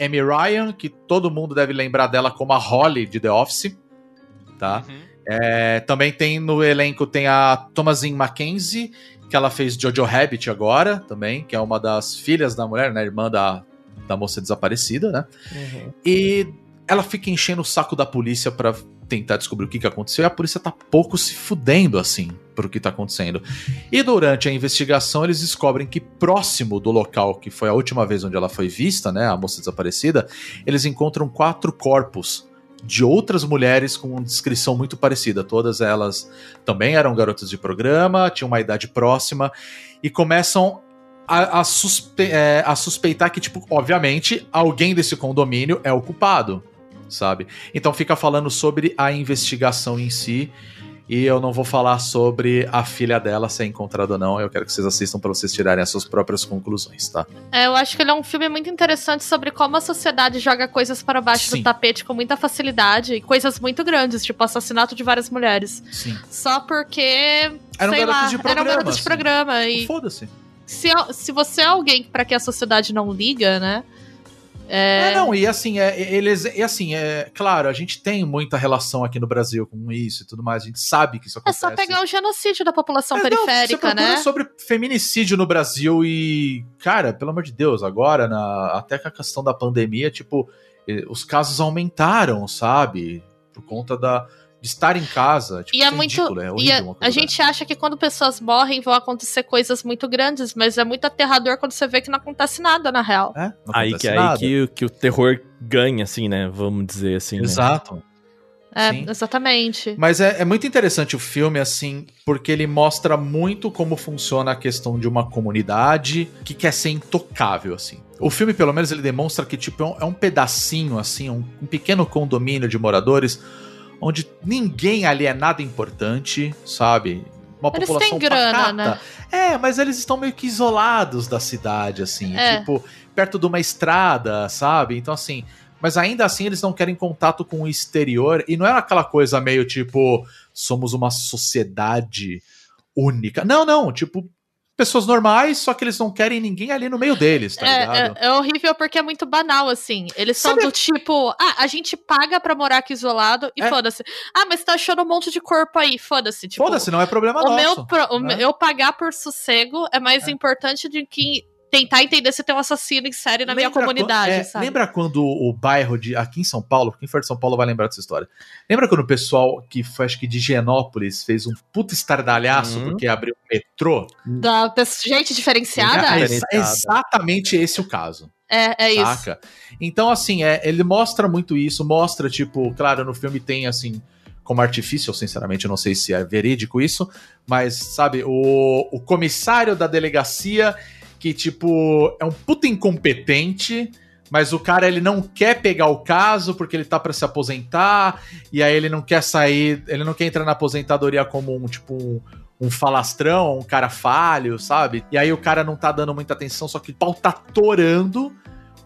Amy Ryan, que todo mundo deve lembrar dela como a Holly de The Office. Tá? É, também tem no elenco tem a Thomasin Mackenzie, que ela fez Jojo Rabbit agora, também, que é uma das filhas da mulher, né? Irmã da, da moça desaparecida, né? E ela fica enchendo o saco da polícia pra tentar descobrir o que, que aconteceu e a polícia tá pouco se fudendo assim pro que tá acontecendo. E durante a investigação eles descobrem que próximo do local que foi a última vez onde ela foi vista, né, a moça desaparecida, eles encontram quatro corpos de outras mulheres com descrição muito parecida. Todas elas também eram garotas de programa, tinham uma idade próxima e começam a, a suspe- é, a suspeitar que, tipo, obviamente, alguém desse condomínio é o culpado, sabe? Então fica falando sobre a investigação em si. E eu não vou falar sobre a filha dela ser encontrada ou não. Eu quero que vocês assistam para vocês tirarem as suas próprias conclusões, tá? É, eu acho que ele é um filme muito interessante sobre como a sociedade joga coisas para baixo Sim. do tapete com muita facilidade e coisas muito grandes, tipo o assassinato de várias mulheres. Sim. Só porque. Eram sei lá, de programa. eram garotos de assim. programa. E Foda-se. se, se você é alguém pra que a sociedade não liga, né? É, não, e assim, é, eles. E assim, é claro, a gente tem muita relação aqui no Brasil com isso e tudo mais, a gente sabe que isso É acontece. só pegar o genocídio da população É, não, você periférica, né? sobre feminicídio no Brasil e, cara, pelo amor de Deus, agora, na, até com a questão da pandemia, tipo, eh, os casos aumentaram, sabe? Por conta da, de estar em casa. Tipo, E é muito. ridículo, é e horrível a, uma a coisa gente acha que quando pessoas morrem vão acontecer coisas muito grandes, mas é muito aterrador quando você vê que não acontece nada na real. É, Aí, que, aí nada. que, que o terror ganha, assim, né? Vamos dizer assim. né? Exato. É, Sim. exatamente. Mas é, é muito interessante o filme, assim, porque ele mostra muito como funciona a questão de uma comunidade que quer ser intocável, assim. O filme, pelo menos, ele demonstra que, tipo, é um, é um pedacinho, assim, um, um pequeno condomínio de moradores onde ninguém ali é nada importante, sabe? Uma Eles população têm grana, pacata. né? É, mas eles estão meio que isolados da cidade, assim, É. tipo, perto de uma estrada, sabe? Então, assim, mas ainda assim eles não querem contato com o exterior e não é aquela coisa meio tipo, somos uma sociedade única. Não, não, tipo, pessoas normais, só que eles não querem ninguém ali no meio deles, tá É, ligado? é, é horrível porque é muito banal, assim. Eles são Sabe- do tipo, ah, a gente paga pra morar aqui isolado e É. foda-se. Ah, mas tá achando um monte de corpo aí, foda-se. Tipo, Foda-se, não é problema o nosso. meu pro- o né? meu- eu pagar por sossego é mais É. importante do que tentar entender se tem um assassino em série na minha Lembra comunidade, quan- é, sabe? Lembra quando o bairro de. Aqui em São Paulo, quem for de São Paulo vai lembrar dessa história. Lembra quando o pessoal que foi, acho que de Higienópolis, fez um puta estardalhaço Uhum. porque abriu um metrô? Da pe- gente diferenciada? É, exa- exatamente esse o caso. É, é isso. saca? Então, assim, é, ele mostra muito isso, mostra, tipo, claro, no filme tem, assim, como artifício, eu sinceramente eu não sei se é verídico isso, mas, sabe, o, o comissário da delegacia, que, tipo, é um puta incompetente, mas o cara, ele não quer pegar o caso porque ele tá pra se aposentar, e aí ele não quer sair, ele não quer entrar na aposentadoria como um, tipo, um, um falastrão, um cara falho, sabe? E aí o cara não tá dando muita atenção, só que o pau tá torando,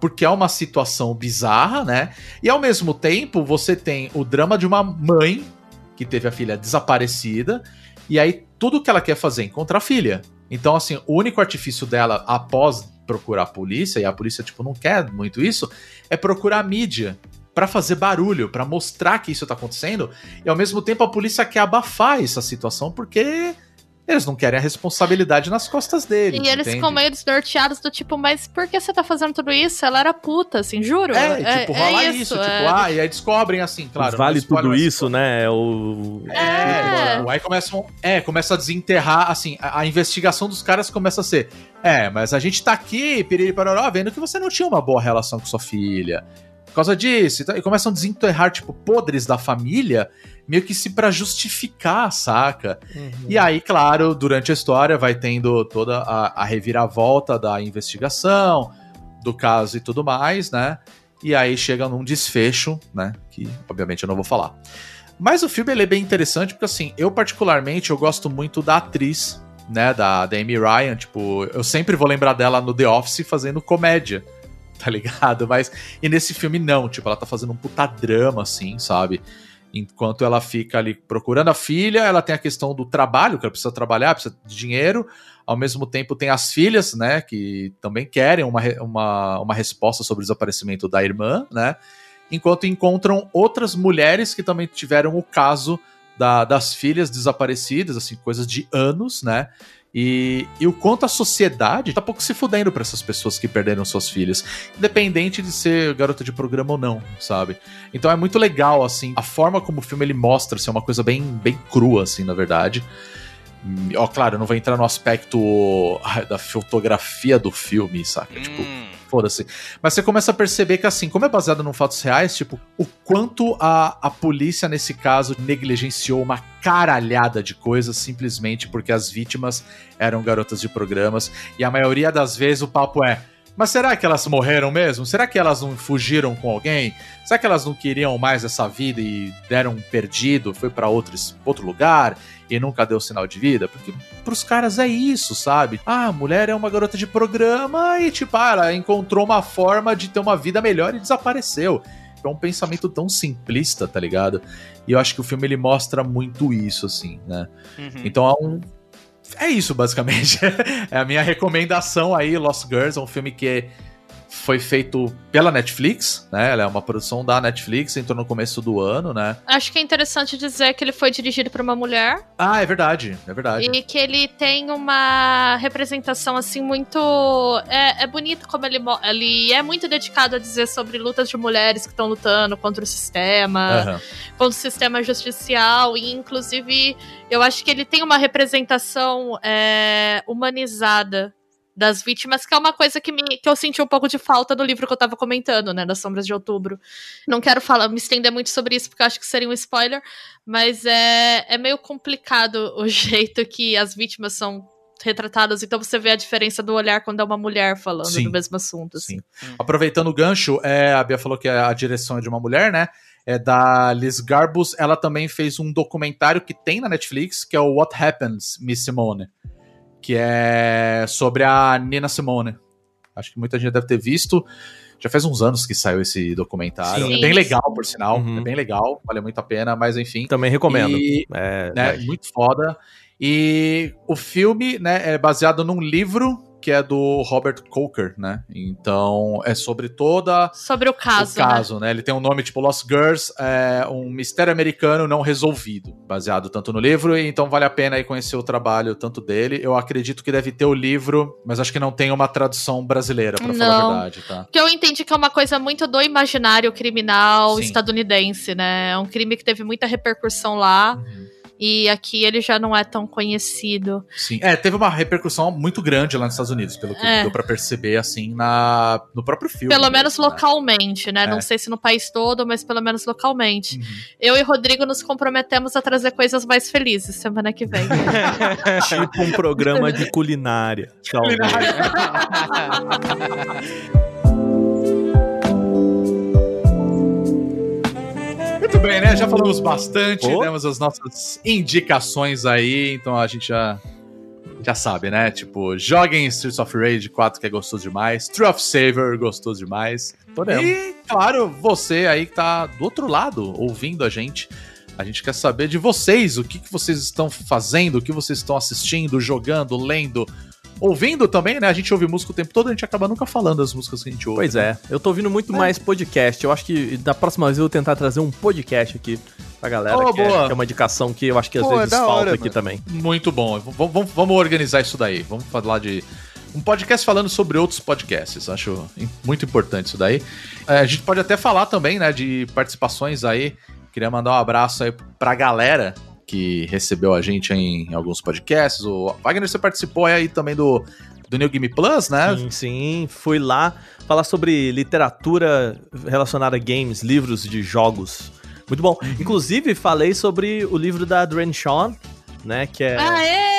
porque é uma situação bizarra, né? E ao mesmo tempo, você tem o drama de uma mãe que teve a filha desaparecida, e aí tudo que ela quer fazer é encontrar a filha. Então, assim, o único artifício dela após procurar a polícia, e a polícia, tipo, não quer muito isso, é procurar a mídia pra fazer barulho, pra mostrar que isso tá acontecendo, e ao mesmo tempo a polícia quer abafar essa situação porque eles não querem a responsabilidade nas costas deles. E eles entende? ficam meio desnorteados do tipo, mas por que você tá fazendo tudo isso? Ela era puta, assim, juro. É, tipo, rola isso, tipo, é. ah, e aí descobrem assim, claro. vale tudo isso, né? O... É. tipo, aí começam, é, começa a desenterrar, assim, a, a investigação dos caras começa a ser, é, mas a gente tá aqui, piriri paroró, vendo que você não tinha uma boa relação com sua filha. Por causa disso, então, e começam a desenterrar, tipo, podres da família, meio que se pra justificar, saca? E aí, claro, durante a história vai tendo toda a, a reviravolta da investigação, do caso e tudo mais, né? E aí chega num desfecho, né? Que obviamente eu não vou falar. Mas o filme ele é bem interessante porque assim, eu particularmente eu gosto muito da atriz, né, da, da Amy Ryan, tipo, eu sempre vou lembrar dela no The Office fazendo comédia, tá ligado? Mas e nesse filme não, tipo, ela tá fazendo um puta drama assim, sabe? Enquanto ela fica ali procurando a filha, ela tem a questão do trabalho, que ela precisa trabalhar, precisa de dinheiro. Ao mesmo tempo, tem as filhas, né, que também querem uma, uma, uma resposta sobre o desaparecimento da irmã, né? Enquanto encontram outras mulheres que também tiveram o caso da- das filhas desaparecidas, assim, coisas de anos, né? E, e o quanto a sociedade tá pouco se fudendo pra essas pessoas que perderam suas filhas, independente de ser garota de programa ou não, sabe? Então é muito legal, assim, a forma como o filme ele mostra, assim, é uma coisa bem, bem crua, assim, na verdade. Ó, claro, eu não vou entrar no aspecto da fotografia do filme, saca? Tipo, Hum. foda-se. Mas você começa a perceber que, assim, como é baseado em fatos reais, tipo, o quanto a, a polícia, nesse caso, negligenciou uma caralhada de coisas simplesmente porque as vítimas eram garotas de programas. E a maioria das vezes o papo é. Mas será que elas morreram mesmo? Será que elas não fugiram com alguém? Será que elas não queriam mais essa vida e deram um perdido, foi pra outro, outro lugar e nunca deu sinal de vida? Porque pros caras é isso, sabe? Ah, a mulher é uma garota de programa e, tipo, ah, ela encontrou uma forma de ter uma vida melhor e desapareceu. É um pensamento tão simplista, tá ligado? E eu acho que o filme ele mostra muito isso, assim, né? Uhum. Então é um é isso, basicamente. é a minha recomendação aí, Lost Girls, é um filme que foi feito pela Netflix, né? Ela é uma produção da Netflix, entrou no começo do ano, né? Acho que é interessante dizer que ele foi dirigido por uma mulher. Ah, é verdade, é verdade. E que ele tem uma representação, assim, muito. É, é bonito como ele, ele é muito dedicado a dizer sobre lutas de mulheres que estão lutando contra o sistema, uhum. contra o sistema justicial, e inclusive eu acho que ele tem uma representação é, humanizada das vítimas, que é uma coisa que, me, que eu senti um pouco de falta do livro que eu tava comentando, né, das Sombras de Outubro. Não quero falar, me estender muito sobre isso, porque eu acho que seria um spoiler, mas é, é meio complicado o jeito que as vítimas são retratadas, então você vê a diferença do olhar quando é uma mulher falando sim, do mesmo assunto. Assim. Sim. Aproveitando o gancho, é, a Bia falou que a direção é de uma mulher, né? É da Liz Garbus. Ela também fez um documentário que tem na Netflix, que é o What Happens, Miss Simone que é sobre a Nina Simone. Acho que muita gente deve ter visto. Já faz uns anos que saiu esse documentário. Sim. É bem legal, por sinal. Uhum. É bem legal, vale muito a pena, mas enfim. Também recomendo. E, é, né, muito foda. E o filme né, é baseado num livro que é do Robert Coker, né? Então é sobre toda sobre o caso, o caso, né? né? Ele tem um nome tipo Lost Girls, é um mistério americano não resolvido, baseado tanto no livro. E então vale a pena aí conhecer o trabalho tanto dele. Eu acredito que deve ter o livro, mas acho que não tem uma tradução brasileira para falar a verdade, tá? Que eu entendi que é uma coisa muito do imaginário criminal Sim. estadunidense, né? É um crime que teve muita repercussão lá. Uhum. E aqui ele já não é tão conhecido. Sim, é, teve uma repercussão muito grande lá nos Estados Unidos, pelo que é. deu pra perceber, assim, na, no próprio filme. Pelo menos né? localmente, né? É. Não sei se no país todo, mas pelo menos localmente. Uhum. Eu e Rodrigo nos comprometemos a trazer coisas mais felizes semana que vem. tipo um programa de culinária. Culinária. bem, né? Já falamos bastante, oh. demos as nossas indicações aí, então a gente já, já sabe, né? Tipo, joguem Streets of Rage 4, que é gostoso demais. True of Saver, gostoso demais. Podemos. E, claro, você aí que tá do outro lado, ouvindo a gente. A gente quer saber de vocês, o que, que vocês estão fazendo, o que vocês estão assistindo, jogando, lendo, ouvindo também, né? A gente ouve música o tempo todo, a gente acaba nunca falando das músicas que a gente ouve. Pois é, eu tô ouvindo muito é. mais podcast. Eu acho que da próxima vez eu vou tentar trazer um podcast aqui pra galera, oh, que, é, que, é, uma indicação que eu acho que às Pô, vezes é falta hora, aqui mano. também. Muito bom. Vamos, vamos organizar isso daí. Vamos falar de um podcast falando sobre outros podcasts. Acho muito importante isso daí. É, a gente pode até falar também, né, de participações aí. Queria mandar um abraço aí pra galera que recebeu a gente em alguns podcasts. O Wagner, você participou aí também do, do New Game Plus, né? Sim, sim. Fui lá falar sobre literatura relacionada a games, livros de jogos. Muito bom. Uhum. Inclusive, falei sobre o livro da Dren Shawn, né? Que é. Aê!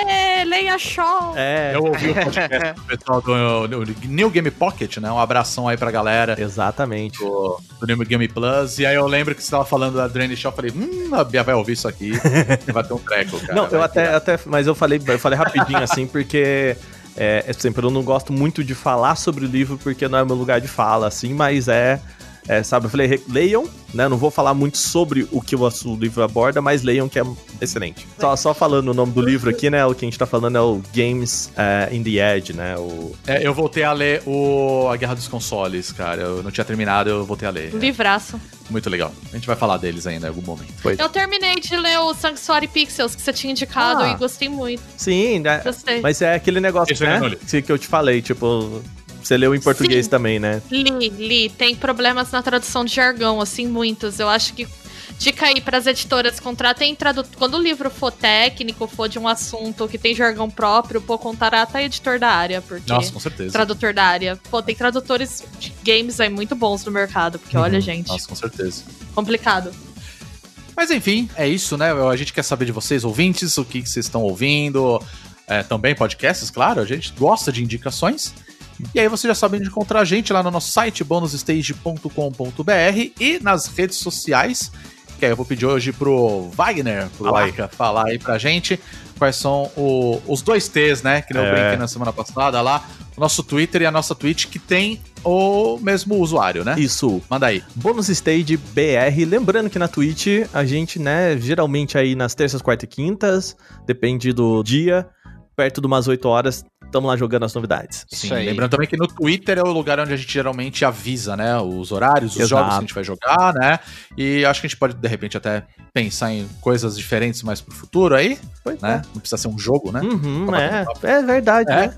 Leia Shaw! É. Eu ouvi o podcast do pessoal do, do, New Game Pocket, né? Um abração aí pra galera. Exatamente. Do, do New Game Plus. E aí eu lembro que você tava falando da Drain Shaw, eu falei, hum, a Bia vai ouvir isso aqui. vai ter um treco, cara. Não, eu até, até. Mas eu falei, eu falei rapidinho assim, porque. É, é, sempre, eu não gosto muito de falar sobre o livro porque não é meu lugar de fala, assim, mas é é, sabe, eu falei, leiam, né? Não vou falar muito sobre o que o, o livro aborda, mas leiam que é excelente. Só, só falando o nome do livro aqui, né? O que a gente tá falando é o Games uh, in the Edge, né? O... É, eu voltei a ler o A Guerra dos Consoles, cara. Eu não tinha terminado, eu voltei a ler. Livraço. Muito legal. A gente vai falar deles ainda em algum momento. Foi. Eu terminei de ler o Sanctuary Pixels que você tinha indicado ah. e gostei muito. Sim, né? Gostei. Mas é aquele negócio, Isso né? Que eu te falei, tipo, você leu em português Sim. também, né? Li, li. Tem problemas na tradução de jargão, assim, muitos. Eu acho que dica aí para as editoras, contratem tradutor. Quando o livro for técnico, for de um assunto que tem jargão próprio, pô, contrata editor da área, porque Nossa, com certeza. Tradutor da área. Pô, tem tradutores de games aí muito bons no mercado, porque uhum. olha, gente. Nossa, com certeza. Complicado. Mas enfim, é isso, né? A gente quer saber de vocês, ouvintes, o que vocês estão ouvindo. É, também podcasts, claro, a gente gosta de indicações. E aí você já sabe onde encontrar a gente lá no nosso site bonusstage.com.br e nas redes sociais. Que aí eu vou pedir hoje pro Wagner, pro Laika, falar aí pra gente quais são o, os dois T's, né? Que eu é. brinquei na semana passada lá. O nosso Twitter e a nossa Twitch, que tem o mesmo usuário, né? Isso. Manda aí. Bônus Stage BR. Lembrando que na Twitch, a gente, né, geralmente aí nas terças, quartas e quintas, depende do dia, perto de umas 8 horas, estamos lá jogando as novidades. Sim, lembrando também que no Twitter é o lugar onde a gente geralmente avisa, né? Os horários, os Exato. jogos que a gente vai jogar, né? E acho que a gente pode, de repente, até pensar em coisas diferentes mais pro futuro aí, Pois né? Não precisa ser um jogo, né? Uhum, é, é verdade, É. né?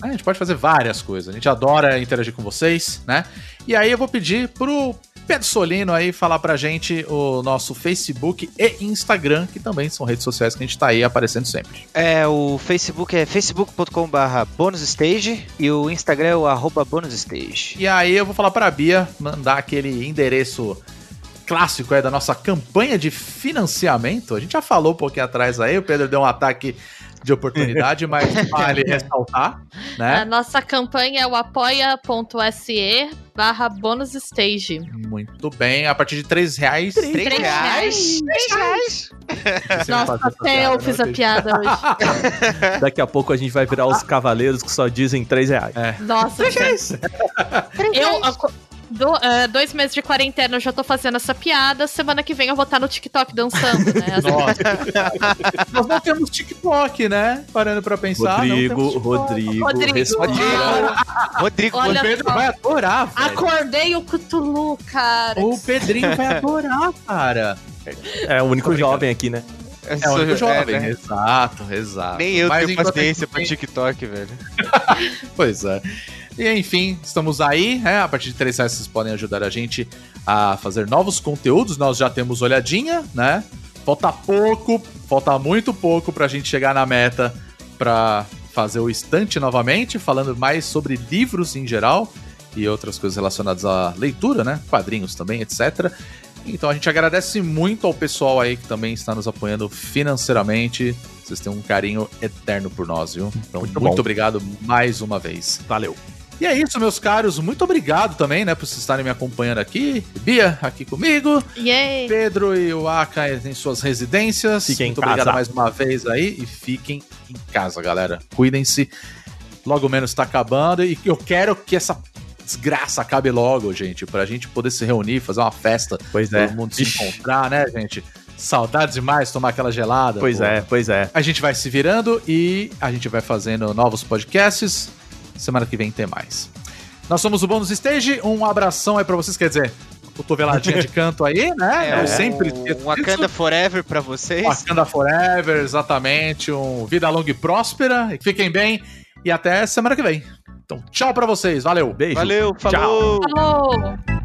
A gente pode fazer várias coisas. A gente adora interagir com vocês, né? E aí eu vou pedir pro Pedro Solino aí falar pra gente o nosso Facebook e Instagram, que também são redes sociais que a gente tá aí aparecendo sempre. É, o Facebook é facebook.com.br bonusstage e o Instagram é o arroba bonusstage. E aí eu vou falar pra Bia mandar aquele endereço clássico aí da nossa campanha de financiamento. A gente já falou um pouquinho atrás aí, o Pedro deu um ataque de oportunidade, mas vale ressaltar, A né? nossa campanha é o apoia.se barra bonus stage. Muito bem, a partir de 3 reais. Três Três reais? Três reais? Você vai Nossa, fazer essa até eu piada, fiz né, a piada hoje. Daqui a pouco a gente vai virar os cavaleiros que só dizem 3 reais. Nossa, eu, a co- do- é, dois meses de quarentena eu já tô fazendo essa piada. Semana que vem eu vou estar no TikTok dançando, né? As- Nossa. Nós não temos TikTok, né? Parando pra pensar. não Rodrigo. Rodrigo, Rodrigo. Rodrigo, Olha O Pedro só. vai adorar, velho. Acordei o Cthulhu, cara. O Pedrinho vai adorar, cara. É o único jovem aqui, né? É o único jovem. né? Exato, exato. Nem eu Mas tenho paciência a pra TikTok, velho. Pois é. E enfim, estamos aí, né? A partir de 3 reais vocês podem ajudar a gente a fazer novos conteúdos. Nós já temos olhadinha, né? Falta pouco, falta muito pouco pra gente chegar na meta pra fazer o estante novamente, falando mais sobre livros em geral e outras coisas relacionadas à leitura, né? Quadrinhos também, etc. Então a gente agradece muito ao pessoal aí que também está nos apoiando financeiramente. Vocês têm um carinho eterno por nós, viu? Então, Muito muito, obrigado mais uma vez. Valeu. E é isso, meus caros. Muito obrigado também, né, por vocês estarem me acompanhando aqui. Bia, aqui comigo. Yay! Pedro e o Aka em suas residências. Fiquem em Muito obrigado casa. mais uma vez aí. E fiquem em casa, galera. Cuidem-se. Logo menos tá acabando. E eu quero que essa desgraça acabe logo, gente. Pra gente poder se reunir, fazer uma festa. Pois é. Todo mundo se Ixi. encontrar, né, gente? Saudades demais tomar aquela gelada. Pois pô. é, pois é. A gente vai se virando e a gente vai fazendo novos podcasts. Semana que vem tem mais. Nós somos o Bônus Stage. Um abração aí pra vocês. Quer dizer, cotoveladinha de canto aí, né? É, Eu sempre um, Wakanda. Forever pra vocês. Wakanda Forever, exatamente. Um vida longa e próspera. E fiquem bem. E até semana que vem. Então, tchau pra vocês. Valeu. Beijo. Valeu, Tchau. falou! Falou!